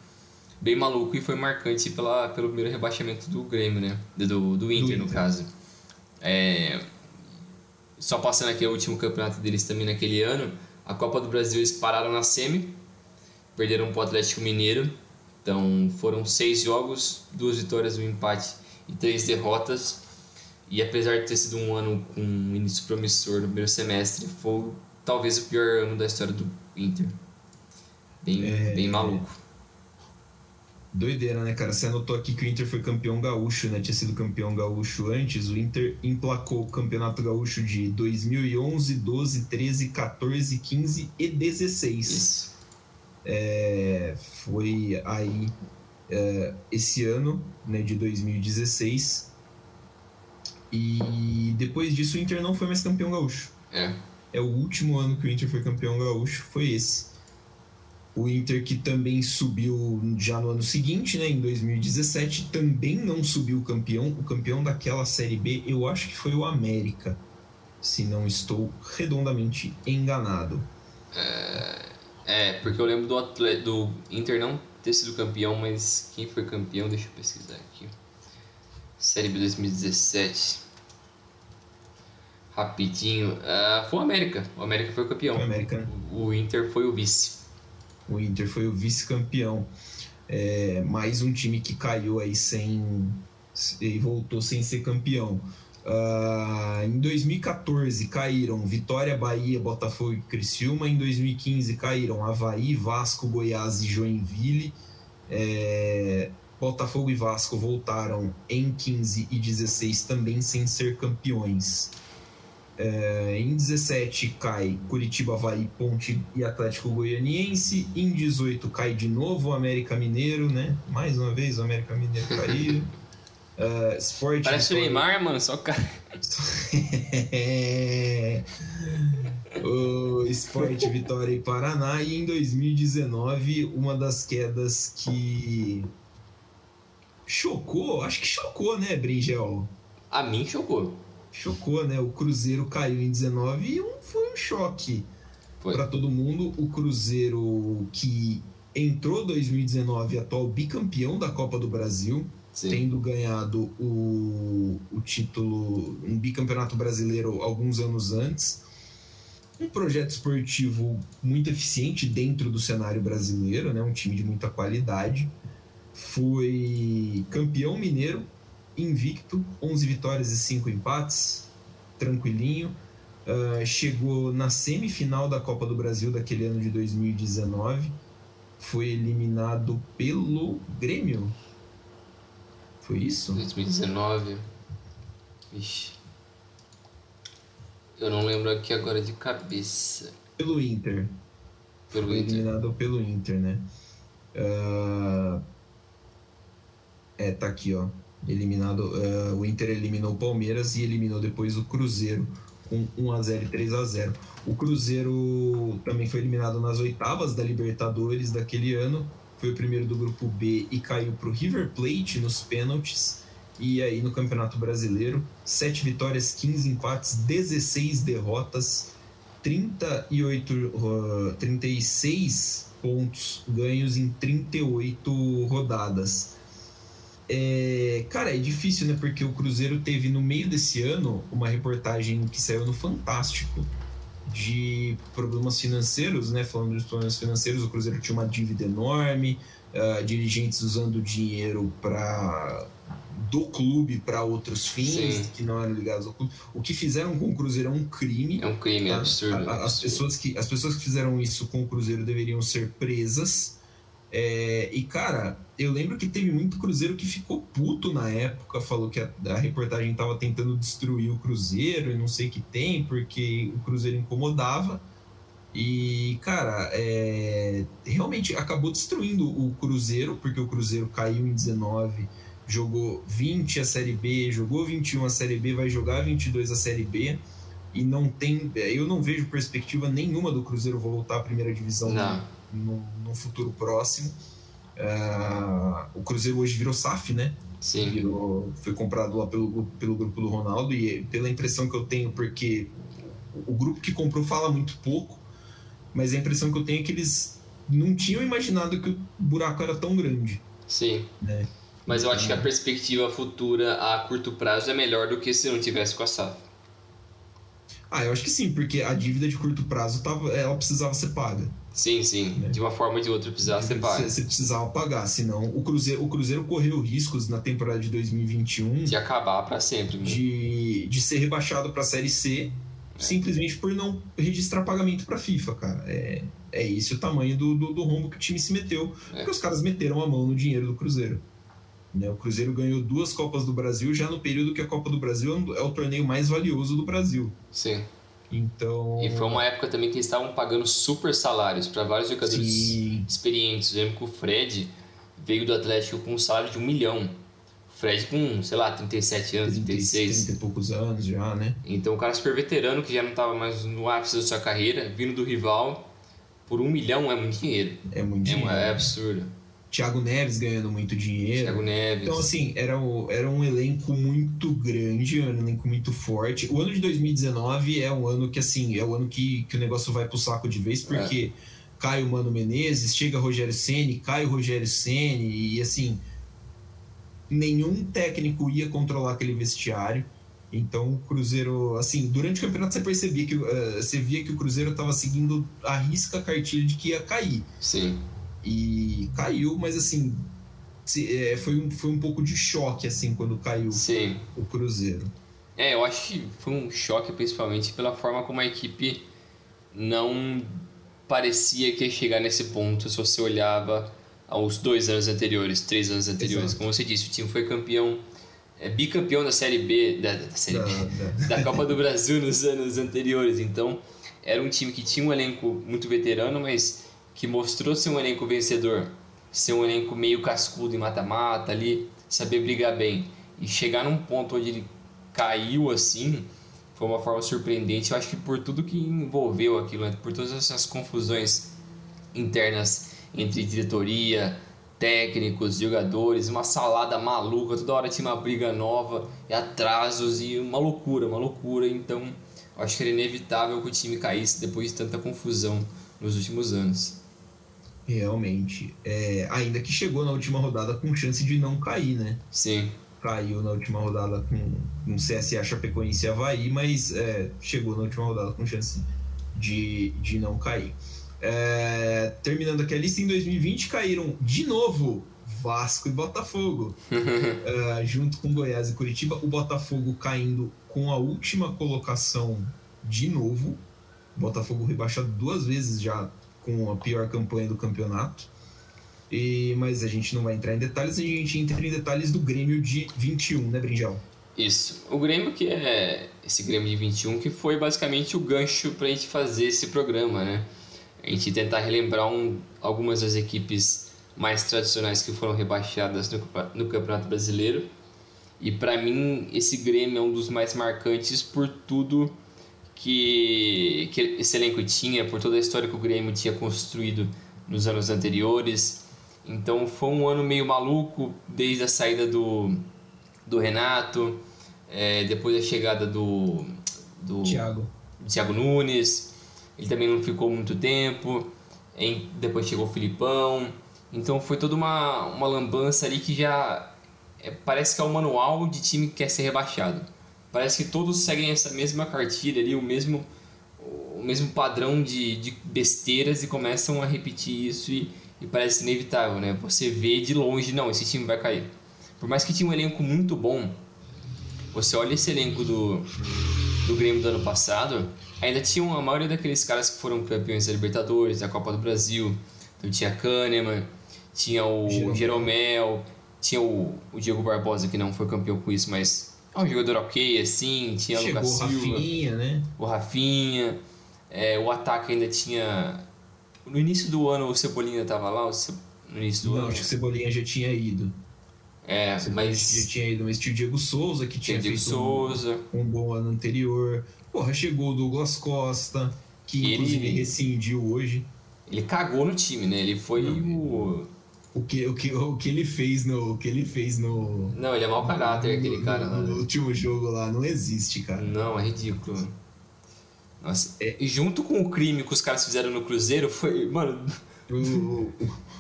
bem maluco e foi marcante pela, pelo primeiro rebaixamento do Grêmio, né? Do, do Inter, no Inter. caso. É, só passando aqui o último campeonato deles também naquele ano, a Copa do Brasil eles pararam na semi, perderam para o Atlético Mineiro. Então foram seis jogos, duas vitórias, um empate e três derrotas. E apesar de ter sido um ano com um início promissor no primeiro semestre, foi talvez o pior ano da história do Inter. Bem, É. bem maluco. Doideira, né, cara? Você anotou aqui que o Inter foi campeão gaúcho, né? Tinha sido campeão gaúcho antes. O Inter emplacou o campeonato gaúcho de 2011, 12, 13, 14, 15 e 16. Isso. É, foi aí é, esse ano, né, de 2016. E depois disso o Inter não foi mais campeão gaúcho. É. É o último ano que o Inter foi campeão gaúcho, foi esse. O Inter que também subiu já no ano seguinte, né, em 2017, também não subiu campeão. O campeão daquela Série B, eu acho que foi o América, se não estou redondamente enganado. É, porque eu lembro do, atle- do Inter não ter sido campeão, mas quem foi campeão, deixa eu pesquisar aqui. Série B 2017. Rapidinho. Ah, foi o América. O América foi o campeão. O América, né? O Inter foi o vice. O Inter foi o vice-campeão. É, mais um time que caiu aí sem. e voltou sem ser campeão. Ah, em 2014 caíram Vitória, Bahia, Botafogo e Criciúma. Em 2015 caíram Havaí, Vasco, Goiás e Joinville. É, Botafogo e Vasco voltaram em 15 e 16 também sem ser campeões. É, em 17 cai Curitiba, Havaí, Ponte e Atlético Goianiense. Em 18 cai de novo o América Mineiro, né? Mais uma vez o América Mineiro caiu. Uh, Sport Parece o Neymar, mano, só cai. o Sport Vitória e Paraná. E em 2019, uma das quedas que chocou, acho que chocou, né, Bringel? A mim chocou. Chocou, né? O Cruzeiro caiu em 19 e um, foi um choque para todo mundo. O Cruzeiro que entrou 2019 atual bicampeão da Copa do Brasil Sim. tendo ganhado o, o título, um bicampeonato brasileiro alguns anos antes. Um projeto esportivo muito eficiente dentro do cenário brasileiro, né? um time de muita qualidade. Foi campeão mineiro, invicto, 11 vitórias e 5 empates, tranquilinho. Uh, chegou na semifinal da Copa do Brasil daquele ano de 2019. Foi eliminado pelo Grêmio, foi isso? 2019. Ixi. Eu não lembro aqui agora de cabeça. Pelo Inter. Pelo Foi Inter. eliminado pelo Inter, né? Uh... É, tá aqui, ó. Eliminado. Uh, o Inter eliminou o Palmeiras e eliminou depois o Cruzeiro com 1x0 e 3x0. O Cruzeiro também foi eliminado nas oitavas da Libertadores daquele ano foi o primeiro do grupo B e caiu para o River Plate nos pênaltis. E aí no Campeonato Brasileiro, 7 vitórias, 15 empates, 16 derrotas, 38, uh, 36 pontos ganhos em 38 rodadas. É, cara, é difícil, né? Porque o Cruzeiro teve no meio desse ano uma reportagem que saiu no Fantástico de problemas financeiros, né? Falando dos problemas financeiros, o Cruzeiro tinha uma dívida enorme, uh, dirigentes usando dinheiro para do clube para outros fins Sim. que não eram ligados ao clube. O que fizeram com o Cruzeiro é um crime. É um crime tá? absurdo. A, as, pessoas que, as pessoas que fizeram isso com o Cruzeiro deveriam ser presas. É, e, cara, eu lembro que teve muito Cruzeiro que ficou puto na época, falou que a, a reportagem estava tentando destruir o Cruzeiro e não sei o que tem, porque o Cruzeiro incomodava. E, cara, é, realmente acabou destruindo o Cruzeiro, porque o Cruzeiro caiu em 19, jogou 20 a Série B, jogou 21 a Série B, vai jogar 22 a Série B. E não tem. Eu não vejo perspectiva nenhuma do Cruzeiro voltar à primeira divisão. Não no, no futuro próximo. Uh, o Cruzeiro hoje virou SAF, né? Sim. Virou, foi comprado lá pelo, pelo grupo do Ronaldo e pela impressão que eu tenho, porque o grupo que comprou fala muito pouco, mas a impressão que eu tenho é que eles não tinham imaginado que o buraco era tão grande. Sim. Né? Mas eu acho que a perspectiva futura a curto prazo é melhor do que se não tivesse com a SAF. Ah, eu acho que sim, porque a dívida de curto prazo tava, ela precisava ser paga. Sim, sim. Né? De uma forma ou de outra precisava ser pago. Você precisava pagar, senão o Cruzeiro, o Cruzeiro correu riscos na temporada de 2021 de acabar para sempre. Né? De, de ser rebaixado para a Série C é. simplesmente por não registrar pagamento para FIFA, cara. É, é esse o tamanho do, do, do rombo que o time se meteu, é. porque os caras meteram a mão no dinheiro do Cruzeiro. Né? O Cruzeiro ganhou duas Copas do Brasil já no período que a Copa do Brasil é o torneio mais valioso do Brasil. Sim. Então. E foi uma época também que eles estavam pagando super salários para vários jogadores Sim. experientes. Eu lembro que o Fred veio do Atlético com um salário de um milhão. Fred com, sei lá, 37 anos, 30, 36. 30 e poucos anos já, né? Então, um cara super veterano que já não estava mais no ápice da sua carreira, vindo do rival por um milhão é muito dinheiro. É muito dinheiro. É, é absurdo. Thiago Neves ganhando muito dinheiro. Thiago Neves. Então, assim, era, o, era um elenco muito grande, um elenco muito forte. O ano de 2019 é um ano que, assim, é o ano que, que o negócio vai pro saco de vez, porque é. cai o Mano Menezes, chega Rogério Ceni, cai o Rogério Ceni e, assim, nenhum técnico ia controlar aquele vestiário. Então o Cruzeiro, assim, durante o campeonato você percebia que uh, você via que o Cruzeiro estava seguindo a risca a cartilha de que ia cair. Sim e caiu, mas assim é, foi, um, foi um pouco de choque assim quando caiu Sim. o Cruzeiro. É, eu acho que foi um choque principalmente pela forma como a equipe não parecia que ia chegar nesse ponto se você olhava aos dois anos anteriores, três anos anteriores. Exato. Como você disse, o time foi campeão, é, bicampeão da Série B, da, da Série da, B, da. da Copa do Brasil nos anos anteriores. Então, era um time que tinha um elenco muito veterano, mas que mostrou ser um elenco vencedor, ser um elenco meio cascudo em mata-mata ali, saber brigar bem. E chegar num ponto onde ele caiu assim, foi uma forma surpreendente. Eu acho que por tudo que envolveu aquilo, né? por todas essas confusões internas entre diretoria, técnicos, jogadores, uma salada maluca, toda hora tinha uma briga nova, e atrasos e uma loucura, uma loucura. Então, acho que era inevitável que o time caísse depois de tanta confusão nos últimos anos. Realmente. É, ainda que chegou na última rodada com chance de não cair, né? Sim. Caiu na última rodada com um CSA Chapecoense e Havaí, mas é, chegou na última rodada com chance de, de não cair. É, terminando aqui a lista, em 2020 caíram de novo Vasco e Botafogo, é, junto com Goiás e Curitiba. O Botafogo caindo com a última colocação de novo. O Botafogo rebaixado duas vezes já com a pior campanha do campeonato. E, mas a gente não vai entrar em detalhes, a gente entra em detalhes do Grêmio de 21, né, Brinjal? Isso. O Grêmio que é esse Grêmio de 21 que foi basicamente o gancho para a gente fazer esse programa, né? a gente tentar relembrar um, algumas das equipes mais tradicionais que foram rebaixadas no, no Campeonato Brasileiro. E para mim, esse Grêmio é um dos mais marcantes por tudo que, que esse elenco tinha, por toda a história que o Grêmio tinha construído nos anos anteriores. Então foi um ano meio maluco, desde a saída do, do Renato, é, depois da chegada do, do Thiago. Thiago Nunes, ele também não ficou muito tempo. Em, depois chegou o Filipão. Então foi toda uma, uma lambança ali que já é, parece que é o um manual de time que quer ser rebaixado. Parece que todos seguem essa mesma cartilha ali, o mesmo, o mesmo padrão de, de besteiras e começam a repetir isso e, e parece inevitável, né? Você vê de longe, não, esse time vai cair. Por mais que tinha um elenco muito bom, você olha esse elenco do, do Grêmio do ano passado, ainda tinha a maioria daqueles caras que foram campeões da Libertadores, da Copa do Brasil. Então tinha Kahneman, tinha o Jeromel, tinha o, o, Diego Barbosa, que não foi campeão com isso, mas é um jogador ok, assim. Tinha Chegou o Lucas Silva. O Rafinha, né? O Rafinha. É, o ataque ainda tinha. No início do ano o Cebolinha estava lá? No início do não, ano? acho que o Cebolinha já tinha ido. É, mas. Já tinha ido, mas tinha o Diego Souza, que tinha Diego feito Souza. Um, um bom ano anterior. Porra, chegou o Douglas Costa, que ele, inclusive rescindiu hoje. Ele cagou no time, né? Ele foi não, o. O que, o, que, o que ele fez no. O que ele fez no. Não, ele é mau caráter, no, aquele cara. No, no, último jogo lá, não existe, cara. Não, é ridículo. Nossa, é, e junto com o crime que os caras fizeram no Cruzeiro, foi. Mano. O,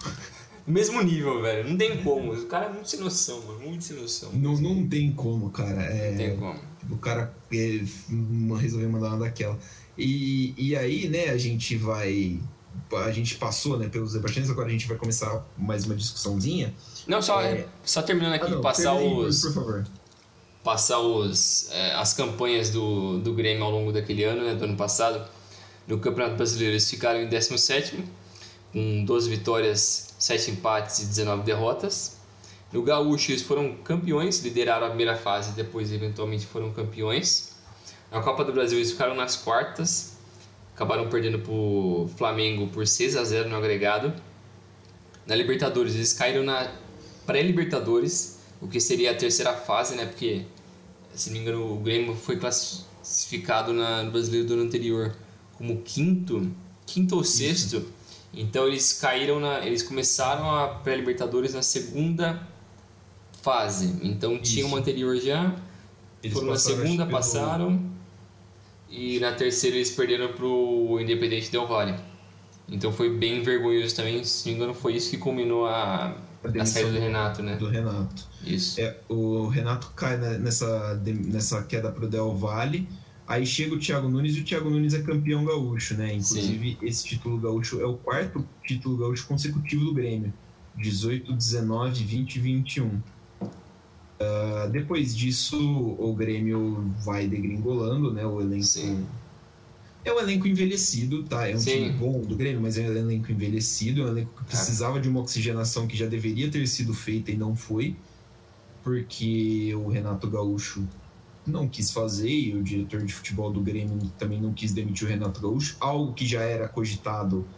mesmo nível, velho. Não tem como. O cara é muito sem noção, mano. Muito sem noção. Não, não tem como, cara. É, não tem como. O cara é, resolveu mandar uma daquela. E, e aí, né, a gente vai. A gente passou né, pelos debates, agora a gente vai começar mais uma discussãozinha. Não, só, é... só terminando aqui, ah, não, passar os. Por favor. Passar os, é, as campanhas do, do Grêmio ao longo daquele ano, né, do ano passado. No Campeonato Brasileiro eles ficaram em 17, com 12 vitórias 7 empates e 19 derrotas. No Gaúcho eles foram campeões, lideraram a primeira fase e depois eventualmente foram campeões. Na Copa do Brasil eles ficaram nas quartas, acabaram perdendo para o Flamengo por 6 a 0 no agregado. Na Libertadores eles caíram na pré-Libertadores, o que seria a terceira fase, né? Porque, se não me engano, o Grêmio foi classificado na, no Brasileiro do ano anterior como quinto, quinto ou sexto. Isso então eles caíram na, eles começaram a pré-libertadores na segunda fase. Então Isso. tinha uma anterior já, eles foram na segunda, passaram e na terceira eles perderam pro Independente Del Valle. Então foi bem vergonhoso também, se não me engano foi isso que culminou a, a, a saída do Renato, né? Do Renato. Isso. É, o Renato cai nessa, nessa queda pro Del Valle Aí chega o Thiago Nunes e o Thiago Nunes é campeão gaúcho, né? Inclusive, Sim. esse título gaúcho é o quarto título gaúcho consecutivo do Grêmio. 18, 19, 20 e 21. Uh, depois disso, o Grêmio vai degringolando, né? O elenco, É um elenco envelhecido, tá? É um Sim. time bom do Grêmio, mas é um elenco envelhecido, é um elenco que precisava de uma oxigenação que já deveria ter sido feita e não foi, porque o Renato Gaúcho não quis fazer e o diretor de futebol do Grêmio também não quis demitir o Renato Gaúcho, algo que já era cogitado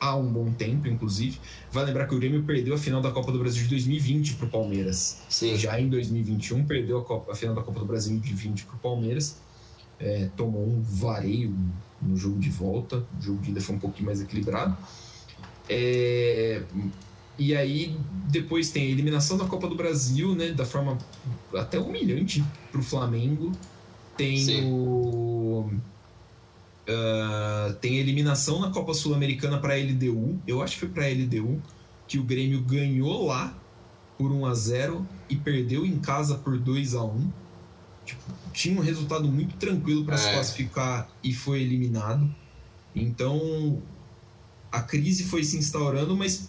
há um bom tempo, inclusive. Vai lembrar que o Grêmio perdeu a final da Copa do Brasil de 2020 para o Palmeiras. Sim. Já em 2021 perdeu a, Copa, a final da Copa do Brasil de 20 para o Palmeiras. É, tomou um vareio no jogo de volta. O jogo de ida foi um pouquinho mais equilibrado. É, e aí depois tem a eliminação da Copa do Brasil, né? Da forma até humilhante para o Flamengo. Tem Sim. o ah, tem eliminação na Copa Sul-Americana para a LDU. Eu acho que foi para a LDU que o Grêmio ganhou lá por 1 a 0 e perdeu em casa por 2 a 1. Tipo, tinha um resultado muito tranquilo para se É. classificar e foi eliminado. Então a crise foi se instaurando, mas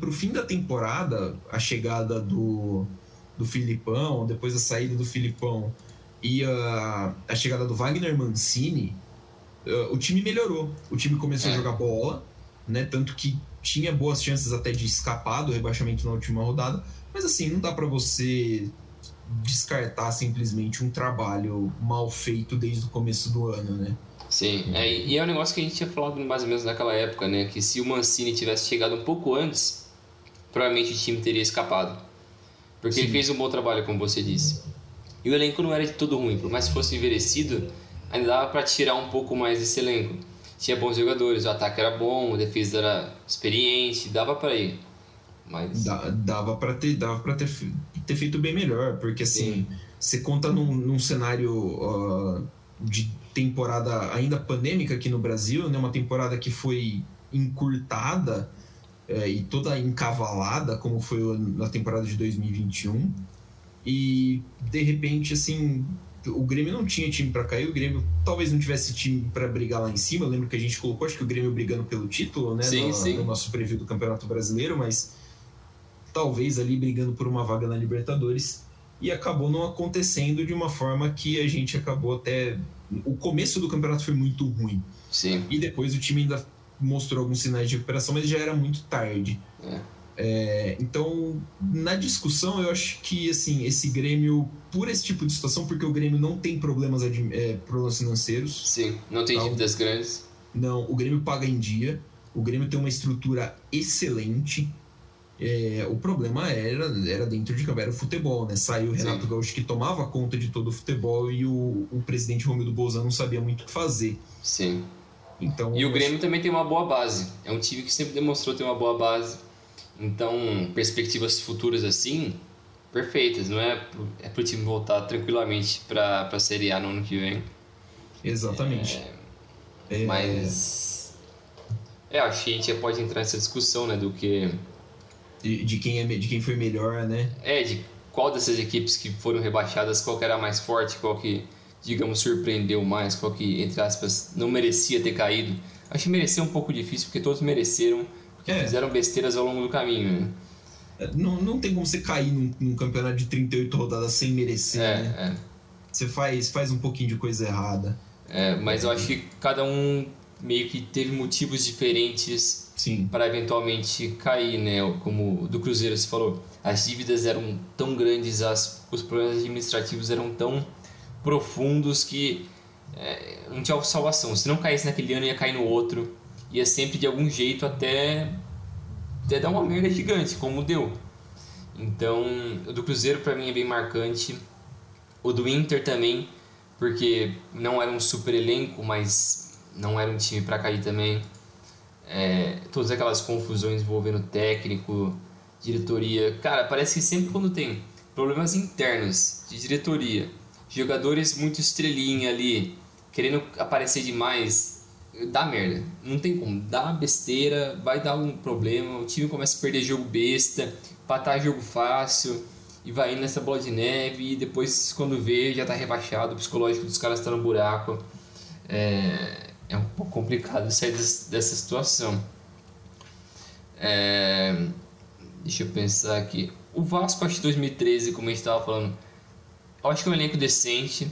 para o fim da temporada, a chegada do, do Filipão, depois a saída do Filipão e a, a chegada do Wagner Mancini, o time melhorou. O time começou É. a jogar bola, né? Tanto que tinha boas chances até de escapar do rebaixamento na última rodada. Mas assim, não dá para você descartar simplesmente um trabalho mal feito desde o começo do ano, né? Sim, é, e é um negócio que a gente tinha falado mais ou menos naquela época, né? Que se o Mancini tivesse chegado um pouco antes, provavelmente o time teria escapado. Porque ele Sim. fez um bom trabalho, como você disse. E o elenco não era de todo ruim, por mais que fosse envelhecido, ainda dava para tirar um pouco mais desse elenco. Tinha bons jogadores, o ataque era bom, a defesa era experiente, dava para ir. Mas. Dá- dava para ter, dava para ter, ter feito bem melhor, porque assim, você conta num, num cenário ah, de temporada ainda pandêmica aqui no Brasil, né? Uma temporada que foi encurtada eh, e toda encavalada, como foi na temporada de 2021. E de repente, assim, o Grêmio não tinha time para cair, o Grêmio talvez não tivesse time para brigar lá em cima. Eu lembro que a gente colocou, acho que o Grêmio brigando pelo título, né? Sim, no, sim. no nosso preview do Campeonato Brasileiro, mas talvez ali brigando por uma vaga na Libertadores. E acabou não acontecendo de uma forma que a gente acabou até. O começo do campeonato foi muito ruim. Sim, E depois o time ainda mostrou alguns sinais de recuperação, mas já era muito tarde. É. É, então, na discussão, eu acho que assim, esse Grêmio, por esse tipo de situação, porque o Grêmio não tem problemas, é, problemas financeiros, sim. Não tem Então- dívidas grandes. não, o Grêmio paga em dia, o Grêmio tem uma estrutura excelente. É, o problema era, era dentro de campo, era o futebol, né? Saiu o Sim. Renato Gaúcho que tomava conta de todo o futebol e o, o presidente Romildo Bolzan não sabia muito o que fazer. Sim. Então, E o Grêmio também tem uma boa base. É um time que sempre demonstrou ter uma boa base. Então, perspectivas futuras assim, perfeitas. Não é é pro time voltar tranquilamente pra, pra Série A no ano que vem. Exatamente. É, Mas. É, acho que a gente já pode entrar nessa discussão, né? Do que. de, de quem é, de quem foi melhor, né? É, de qual dessas equipes que foram rebaixadas, qual que era a mais forte, qual que, digamos, surpreendeu mais, qual que, entre aspas, não merecia ter caído. Acho que merecer é um pouco difícil, porque todos mereceram, É. fizeram besteiras ao longo do caminho, né? Não, não tem como você cair num, num campeonato de 38 rodadas sem merecer, né? É, é. Você faz, faz um pouquinho de coisa errada. É, mas eu acho que cada um meio que teve motivos diferentes para eventualmente cair, né? Como o do Cruzeiro você falou, as dívidas eram tão grandes, as, os problemas administrativos eram tão profundos que é, não tinha salvação. Se não caísse naquele ano, ia cair no outro, ia sempre de algum jeito até, até dar uma merda gigante, como deu. Então, o do Cruzeiro para mim é bem marcante. O do Inter também, porque não era um super elenco, mas não era um time para cair também. É, todas aquelas confusões envolvendo técnico, diretoria. Cara, parece que sempre quando tem problemas internos de diretoria, jogadores muito estrelinha ali, querendo aparecer demais, dá merda. Não tem como. Dá besteira, vai dar um problema, o time começa a perder jogo besta, empatar jogo fácil. E vai indo nessa bola de neve e depois quando vê já tá rebaixado, o psicológico dos caras tá no buraco. É, é um pouco complicado sair des- dessa situação. É, deixa eu pensar aqui. O Vasco, acho que 2013, como a gente estava falando, eu acho que é um elenco decente.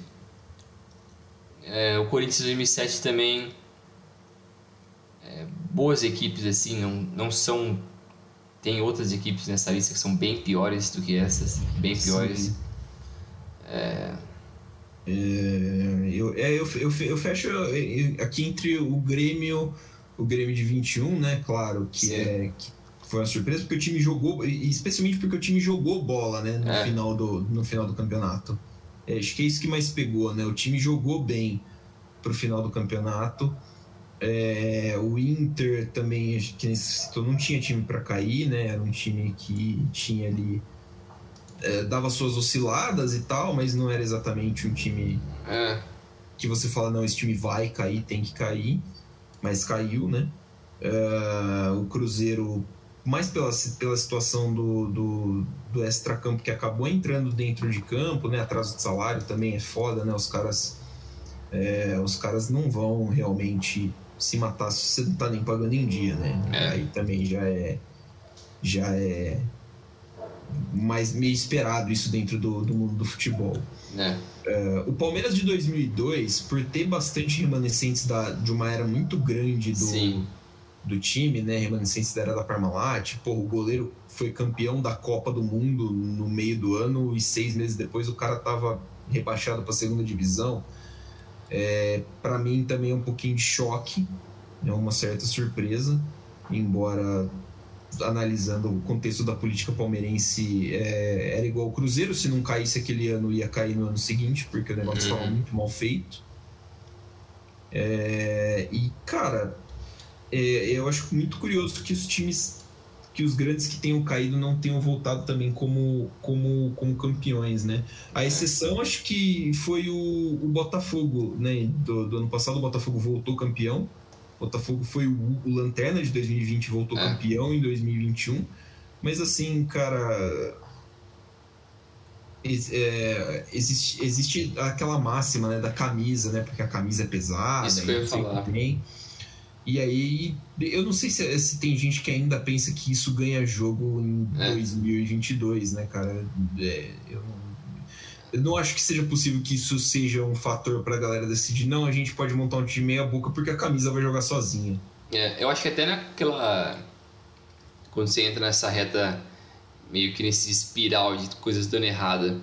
É, o Corinthians 2007 também. É, boas equipes assim, não, não são. Tem outras equipes nessa lista que são bem piores do que essas, bem piores. É... É, eu, é, eu, eu, eu fecho aqui entre o Grêmio, o Grêmio de 21, né? Claro, que Sim. é que foi uma surpresa, porque o time jogou, especialmente porque o time jogou bola, né? No, é. final, do, no final do campeonato. É, acho que é isso que mais pegou, né? O time jogou bem pro final do campeonato. É, o Inter também, que necessitou, não tinha time para cair, né? Era um time que tinha ali. É, dava suas osciladas e tal, mas não era exatamente um time é. que você fala, não, esse time vai cair, tem que cair. Mas caiu, né? É, o Cruzeiro, mais pela, pela situação do, do, do extra-campo que acabou entrando dentro de campo, né? Atraso de salário também é foda, né? Os caras, é, os caras não vão realmente se matar se você não tá nem pagando em dia, né? É. Aí também já é já é mais meio esperado isso dentro do, do mundo do futebol. É. Uh, o Palmeiras de 2002, por ter bastante remanescentes da, de uma era muito grande do, do time, né? Remanescentes da era da Parmalat. Pô, o goleiro foi campeão da Copa do Mundo no meio do ano e seis meses depois o cara tava rebaixado para a segunda divisão. É, para mim também é um pouquinho de choque, é uma certa surpresa, embora analisando o contexto da política palmeirense é, era igual ao Cruzeiro, se não caísse aquele ano ia cair no ano seguinte, porque o negócio estava uhum. muito mal feito. É, e cara, é, eu acho muito curioso que os times que os grandes que tenham caído não tenham voltado também como, como, como campeões, né? A exceção acho que foi o, o Botafogo, né? Do, do, ano passado o Botafogo voltou campeão. O Botafogo foi o, o Lanterna de 2020 voltou é. campeão em 2021. Mas assim, cara, é, existe, existe aquela máxima né, da camisa, né? Porque a camisa é pesada. Isso que eu ia falar. Tem. E aí, eu não sei se, se, tem gente que ainda pensa que isso ganha jogo em é. 2022, né, cara? É, eu, não, eu, não, acho que seja possível que isso seja um fator pra galera decidir, não, a gente pode montar um time meia boca porque a camisa vai jogar sozinha. É, eu acho que até naquela. Quando você entra nessa reta, meio que nesse espiral de coisas dando errada,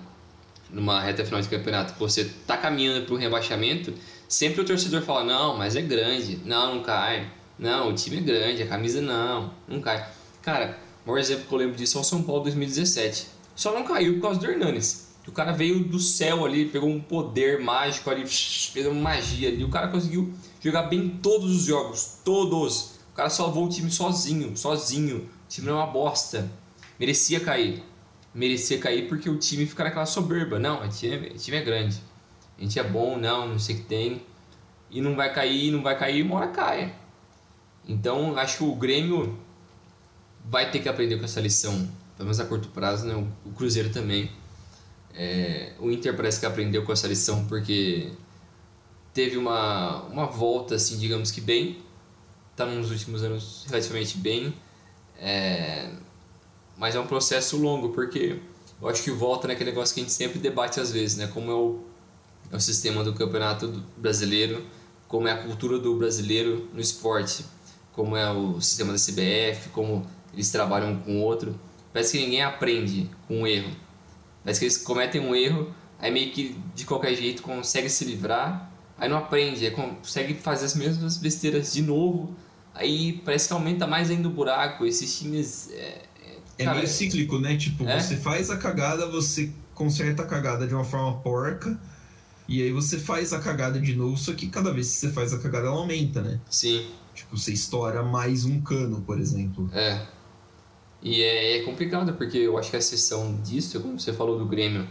numa reta final de campeonato, você tá caminhando pro rebaixamento Sempre o torcedor fala: não, mas é grande, não, não cai, não, o time é grande, a camisa não, não cai. Cara, o maior exemplo que eu lembro disso é o São Paulo 2017. Só não caiu por causa do Hernanes. O cara veio do céu ali, pegou um poder mágico ali, fez uma magia ali. O cara conseguiu jogar bem todos os jogos, todos. O cara salvou o time sozinho, sozinho. O time não é uma bosta. Merecia cair. Merecia cair porque o time fica naquela soberba. Não, o time, o time é grande a gente é bom, não, não sei o que tem. E não vai cair, não vai cair, uma hora cai. Então acho que o Grêmio vai ter que aprender com essa lição, pelo menos a curto prazo, né? O Cruzeiro também. É, o Inter parece que aprendeu com essa lição porque teve uma, uma volta, assim, digamos que bem. Está nos últimos anos relativamente bem. É, mas é um processo longo, porque eu acho que volta naquele negócio que a gente sempre debate às vezes, né? Como é o é o sistema do campeonato brasileiro, como é a cultura do brasileiro no esporte, como é o sistema da CBF, como eles trabalham um com o outro. Parece que ninguém aprende com um erro. Parece que eles cometem um erro, aí meio que de qualquer jeito consegue se livrar, aí não aprende, aí consegue fazer as mesmas besteiras de novo, aí parece que aumenta mais ainda o buraco. Esses times. É, é, cara, é meio cíclico, né? Tipo, é? você faz a cagada, você conserta a cagada de uma forma porca e aí você faz a cagada de novo, só que cada vez que você faz a cagada ela aumenta, né? Sim. Tipo, você estoura mais um cano, por exemplo. É. E é, é complicado, porque eu acho que a exceção disso, como você falou do Grêmio,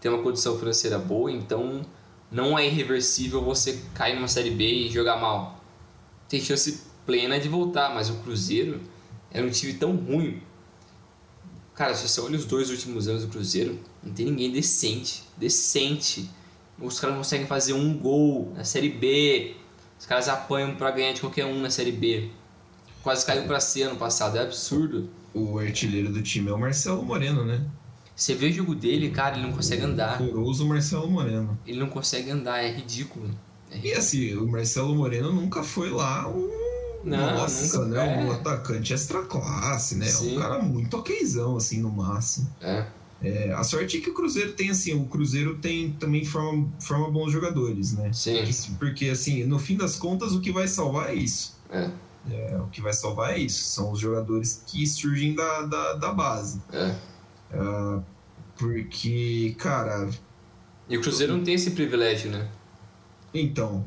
tem uma condição financeira boa, então não é irreversível você cair numa Série B e jogar mal. Tem chance plena de voltar, mas o Cruzeiro era um time tão ruim. Cara, se você olha os dois últimos anos do Cruzeiro, não tem ninguém decente. Decente os caras conseguem fazer um gol na Série B. Os caras apanham para ganhar de qualquer um na Série B. Quase caiu para C ano passado, é absurdo. O artilheiro do time é o Marcelo Moreno, né? Você vê o jogo dele, cara, ele não consegue andar. Curioso Marcelo Moreno. Ele não consegue andar, é ridículo. é ridículo. E assim, o Marcelo Moreno nunca foi lá um Não, Nossa, né? É. Um atacante extra classe, né? Sim. Um cara muito okzão, assim, no máximo. É. É, a sorte é que o Cruzeiro tem, assim, o Cruzeiro tem também forma, forma bons jogadores, né? Sim. Porque, assim, no fim das contas, o que vai salvar é isso. É. é o que vai salvar é isso. São os jogadores que surgem da, da, da base. É. Uh, porque, cara. E o Cruzeiro não tem esse privilégio, né? Então,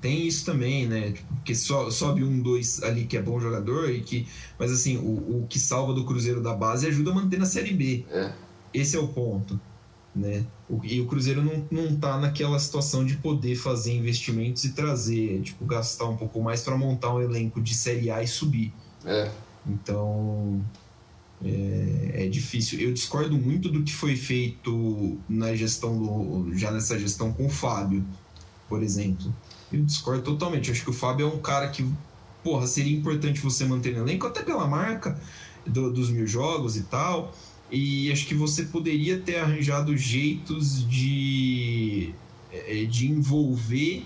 tem isso também, né? Tipo, porque so, sobe um, dois ali que é bom jogador e que. Mas assim, o, o que salva do Cruzeiro da base ajuda a manter na Série B. É. Esse é o ponto. Né? E o Cruzeiro não, não tá naquela situação de poder fazer investimentos e trazer, tipo, gastar um pouco mais para montar um elenco de Série A e subir. É. Então. É, é, difícil. Eu discordo muito do que foi feito na gestão do. já nessa gestão com o Fábio, por exemplo. Eu discordo totalmente. Eu acho que o Fábio é um cara que, porra, seria importante você manter no elenco, até pela marca do, dos mil jogos e tal. E acho que você poderia ter arranjado jeitos de, é, de envolver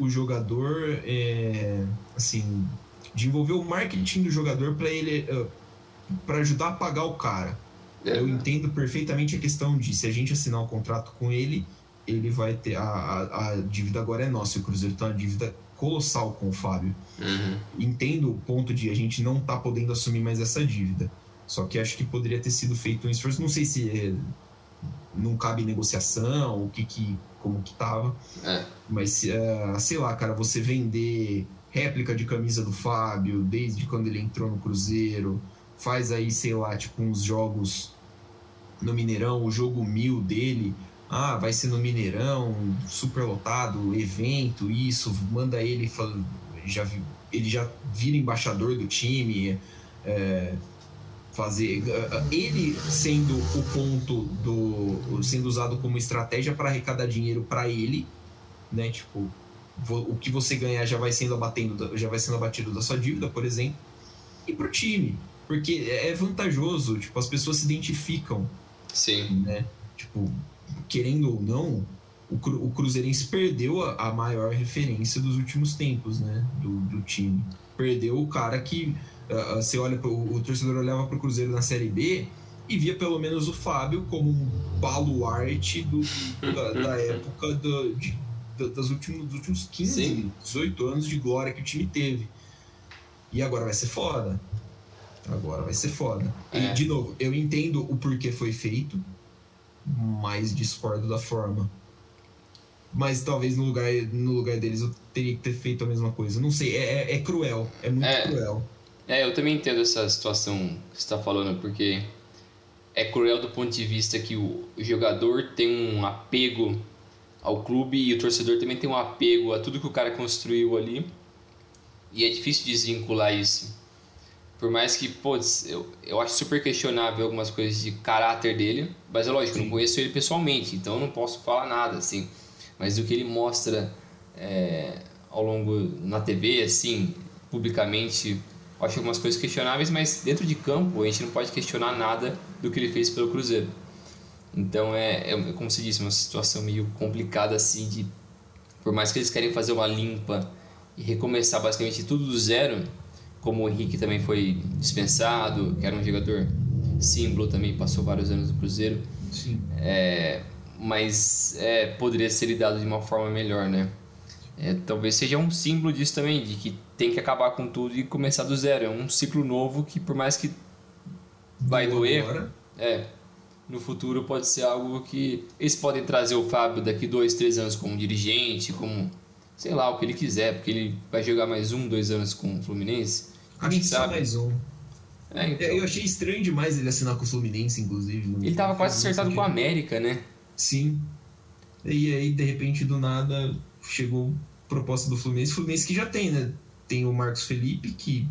o jogador, é, assim, de envolver o marketing do jogador para ele, é, para ajudar a pagar o cara. É. Eu entendo perfeitamente a questão de se a gente assinar um contrato com ele, ele vai ter a, a, a dívida agora é nossa. O Cruzeiro tem uma dívida colossal com o Fábio. Uhum. Entendo o ponto de a gente não tá podendo assumir mais essa dívida. Só que acho que poderia ter sido feito um esforço. Não sei se é, não cabe negociação, o que que como que tava. É. Mas uh, sei lá, cara, você vender réplica de camisa do Fábio desde quando ele entrou no Cruzeiro, faz aí, sei lá, tipo uns jogos no Mineirão, o jogo mil dele, ah, vai ser no Mineirão, super lotado, evento, isso, manda ele, já, ele já vira embaixador do time, é, fazer ele sendo o ponto do sendo usado como estratégia para arrecadar dinheiro para ele, né? Tipo, o que você ganhar já vai sendo abatendo, já vai sendo abatido da sua dívida, por exemplo, e pro time, porque é vantajoso, tipo, as pessoas se identificam. Sim. Né? Tipo, querendo ou não, o, Cru, o Cruzeirense perdeu a, a, maior referência dos últimos tempos, né? Do, do time. Perdeu o cara que. Uh, você olha, pro, o torcedor olhava para o Cruzeiro na Série B e via pelo menos o Fábio como um baluarte do, da, da época do, de, das últimos, dos últimos 15, Sim. 18 anos de glória que o time teve. E agora vai ser foda. Agora vai ser foda. É. E, de novo, eu entendo o porquê foi feito mas discordo da forma. Mas talvez no lugar, no lugar deles eu teria que ter feito a mesma coisa. Não sei, é, é, é cruel, é muito é, cruel. É, eu também entendo essa situação que você está falando, porque é cruel do ponto de vista que o jogador tem um apego ao clube e o torcedor também tem um apego a tudo que o cara construiu ali. E é difícil desvincular isso. Por mais que, putz, eu, eu acho super questionável algumas coisas de caráter dele, mas é lógico, eu não conheço ele pessoalmente, então eu não posso falar nada, assim. Mas o que ele mostra é, ao longo na TV, assim, publicamente, acho algumas coisas questionáveis, mas dentro de campo a gente não pode questionar nada do que ele fez pelo Cruzeiro. Então é, é como se disse, uma situação meio complicada assim de por mais que eles querem fazer uma limpa e recomeçar basicamente tudo do zero, como o Henrique também foi dispensado, que era um jogador símbolo também, passou vários anos no Cruzeiro. Sim. É, mas é, poderia ser lidado de uma forma melhor, né? É, talvez seja um símbolo disso também, de que tem que acabar com tudo e começar do zero. É um ciclo novo que, por mais que vai Boa doer, agora. é, no futuro pode ser algo que eles podem trazer o Fábio daqui dois, três anos como dirigente, como sei lá, o que ele quiser, porque ele vai jogar mais um, dois anos com o Fluminense. Acho que sabe. só mais um. É, então. Eu achei estranho demais ele assinar com o Fluminense, inclusive. Ele tava quase acertado com a América, né? Sim. E aí, de repente, do nada, chegou proposta do Fluminense. Fluminense que já tem, né? Tem o Marcos Felipe, que.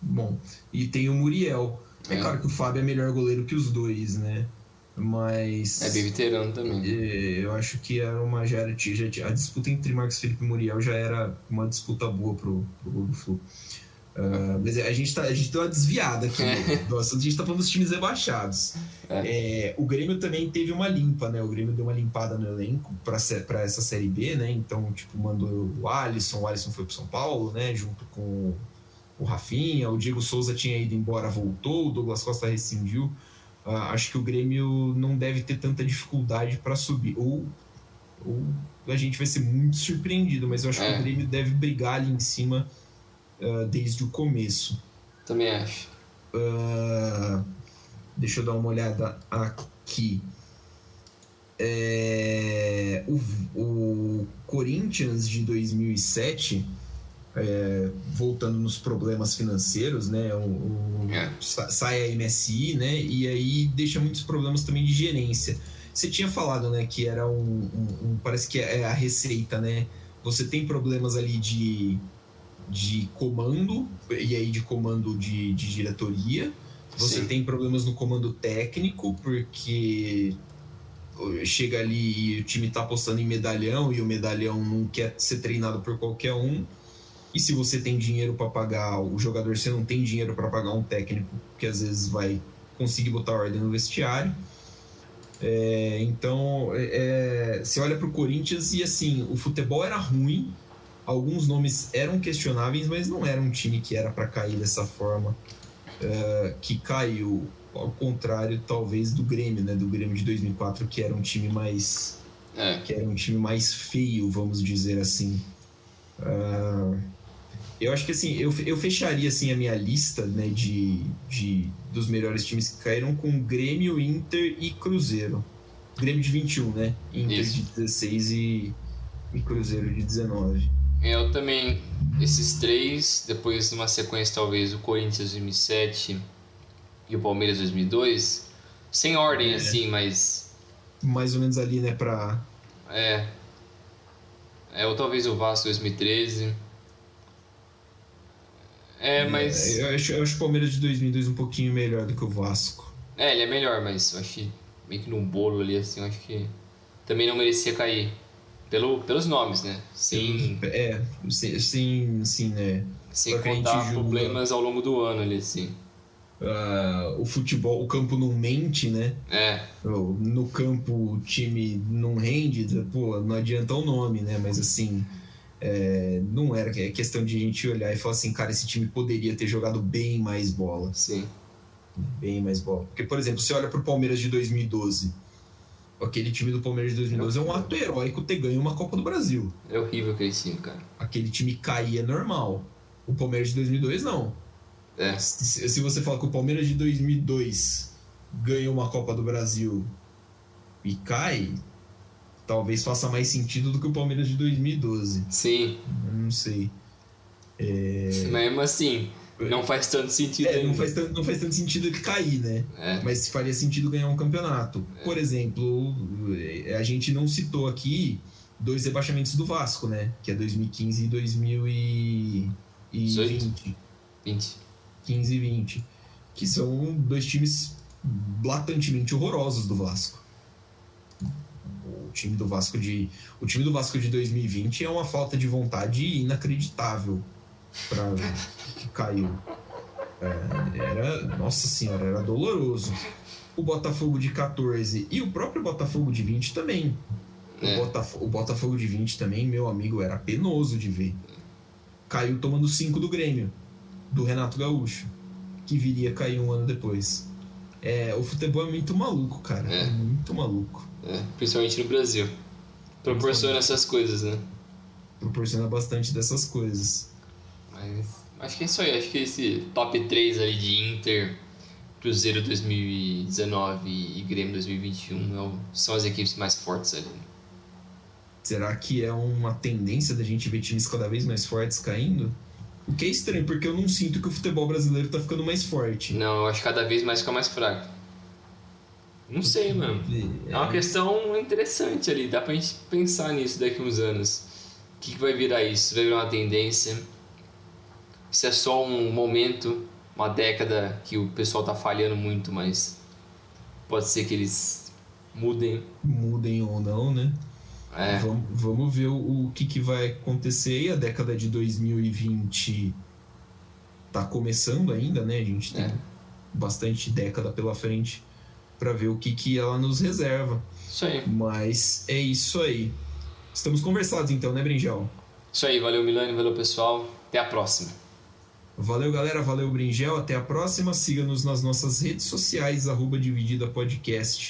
Bom. E tem o Muriel. É, é claro que o Fábio é melhor goleiro que os dois, né? Mas. É bem veterano também. É, eu acho que era uma. Já era, já, a disputa entre Marcos Felipe e Muriel já era uma disputa boa pro, pro Globo Flu. Uh, mas a gente, tá, a gente deu uma desviada aqui do assunto, a gente tá falando dos times rebaixados. É. É, o Grêmio também teve uma limpa, né? O Grêmio deu uma limpada no elenco para essa Série B, né? Então, tipo, mandou o Alisson, o Alisson foi pro São Paulo, né? Junto com o Rafinha, o Diego Souza tinha ido embora, voltou, o Douglas Costa rescindiu. Uh, acho que o Grêmio não deve ter tanta dificuldade para subir. Ou, ou a gente vai ser muito surpreendido, mas eu acho é. que o é. Grêmio deve brigar ali em cima uh, desde o começo. Também acho. Uh, deixa eu dar uma olhada aqui. É, o, o, Corinthians de 2007, é, voltando nos problemas financeiros, né? O, o é. Sai a MSI, né? E aí deixa muitos problemas também de gerência. Você tinha falado, né, que era um, um, um parece que é a receita, né? Você tem problemas ali de de comando, e aí de comando de, de diretoria. Você Sim. tem problemas no comando técnico, porque chega ali e o time tá apostando em medalhão e o medalhão não quer ser treinado por qualquer um. E se você tem dinheiro para pagar o jogador, você não tem dinheiro para pagar um técnico que às vezes vai conseguir botar ordem no vestiário. É, então, é, é você olha para o Corinthians e assim, o futebol era ruim, alguns nomes eram questionáveis, mas não era um time que era para cair dessa forma uh, que caiu. Ao contrário, talvez do Grêmio, né? Do Grêmio de 2004, que era um time mais é. que era um time mais feio, vamos dizer assim. Uh, eu acho que assim, eu, eu fecharia assim a minha lista, né, de, de dos melhores times que caíram com Grêmio, Inter e Cruzeiro. Grêmio de 21, né? Inter Isso. de 16 e, e Cruzeiro de 19. Eu também, esses três, depois numa sequência talvez o Corinthians 2007 e o Palmeiras 2002, sem ordem é. assim, mas... Mais ou menos ali, né, pra... É. É, ou talvez o Vasco 2013. É, mas... É, eu, acho, eu acho o Palmeiras de 2002 um pouquinho melhor do que o Vasco. É, ele é melhor, mas eu acho que meio que num bolo ali, assim, eu acho que também não merecia cair. Pelo, pelos nomes, né? Sim. É, sim, sim, né? Sem contar problemas ao longo do ano ali, assim. Uh, o futebol, o campo não mente, né? É. No campo o time não rende, pô, não adianta o nome, né? Mas assim, é, não era é questão de a gente olhar e falar assim, cara, esse time poderia ter jogado bem mais bola. Sim. Bem mais bola. Porque, por exemplo, você olha pro Palmeiras de 2012 aquele time do Palmeiras de 2012 é um ato heróico ter ganho uma Copa do Brasil. É horrível aquele time, cara. Aquele time cair é normal. O Palmeiras de 2002 não. É. Se, se você falar que o Palmeiras de 2002 ganha uma Copa do Brasil e cai, talvez faça mais sentido do que o Palmeiras de 2012. Sim. Eu não sei. É... Mesmo assim, não faz tanto sentido. É, não faz, tanto, não faz tanto sentido ele cair, né? É. Mas faria sentido ganhar um campeonato. É. Por exemplo, a gente não citou aqui dois rebaixamentos do Vasco, né? Que é 2015 e 2020. 20. 15 e 20. Que são dois times blatantemente horrorosos do Vasco. O time do Vasco de o time do Vasco de 2020 é uma falta de vontade inacreditável que caiu. É, era, nossa senhora, era doloroso. O Botafogo de 14 e o próprio Botafogo de 20 também. É. O, Botafogo, o Botafogo de 20 também, meu amigo, era penoso de ver. Caiu tomando 5 do Grêmio, do Renato Gaúcho, que viria cair um ano depois. É, o futebol é muito maluco, cara. É, é muito maluco. É, principalmente no Brasil. Proporciona essas coisas, né? Proporciona bastante dessas coisas. Mas acho que é isso aí. Acho que esse top 3 ali de Inter, Cruzeiro 2019 e Grêmio 2021 é são as equipes mais fortes ali. Será que é uma tendência da gente ver times cada vez mais fortes caindo? O que é estranho, porque eu não sinto que o futebol brasileiro tá ficando mais forte. Não, eu acho que cada vez mais fica mais fraco. Não sei, mano. É uma questão interessante ali. Dá pra gente pensar nisso daqui a uns anos. O que, que vai virar isso? Vai virar uma tendência? Isso é só um momento, uma década que o pessoal tá falhando muito, mas pode ser que eles mudem. Mudem ou não, né? É. Vamos, vamos ver o, o que, que vai acontecer aí. A década de 2020 tá começando ainda, né? A gente tem é. bastante década pela frente para ver o que, que ela nos reserva. Isso aí. Mas é isso aí. Estamos conversados então, né, Brinjão? Isso aí, valeu Milani, valeu pessoal. Até a próxima. Valeu, galera. Valeu, Bringel. Até a próxima. Siga-nos nas nossas redes sociais, arroba Dividida Podcast.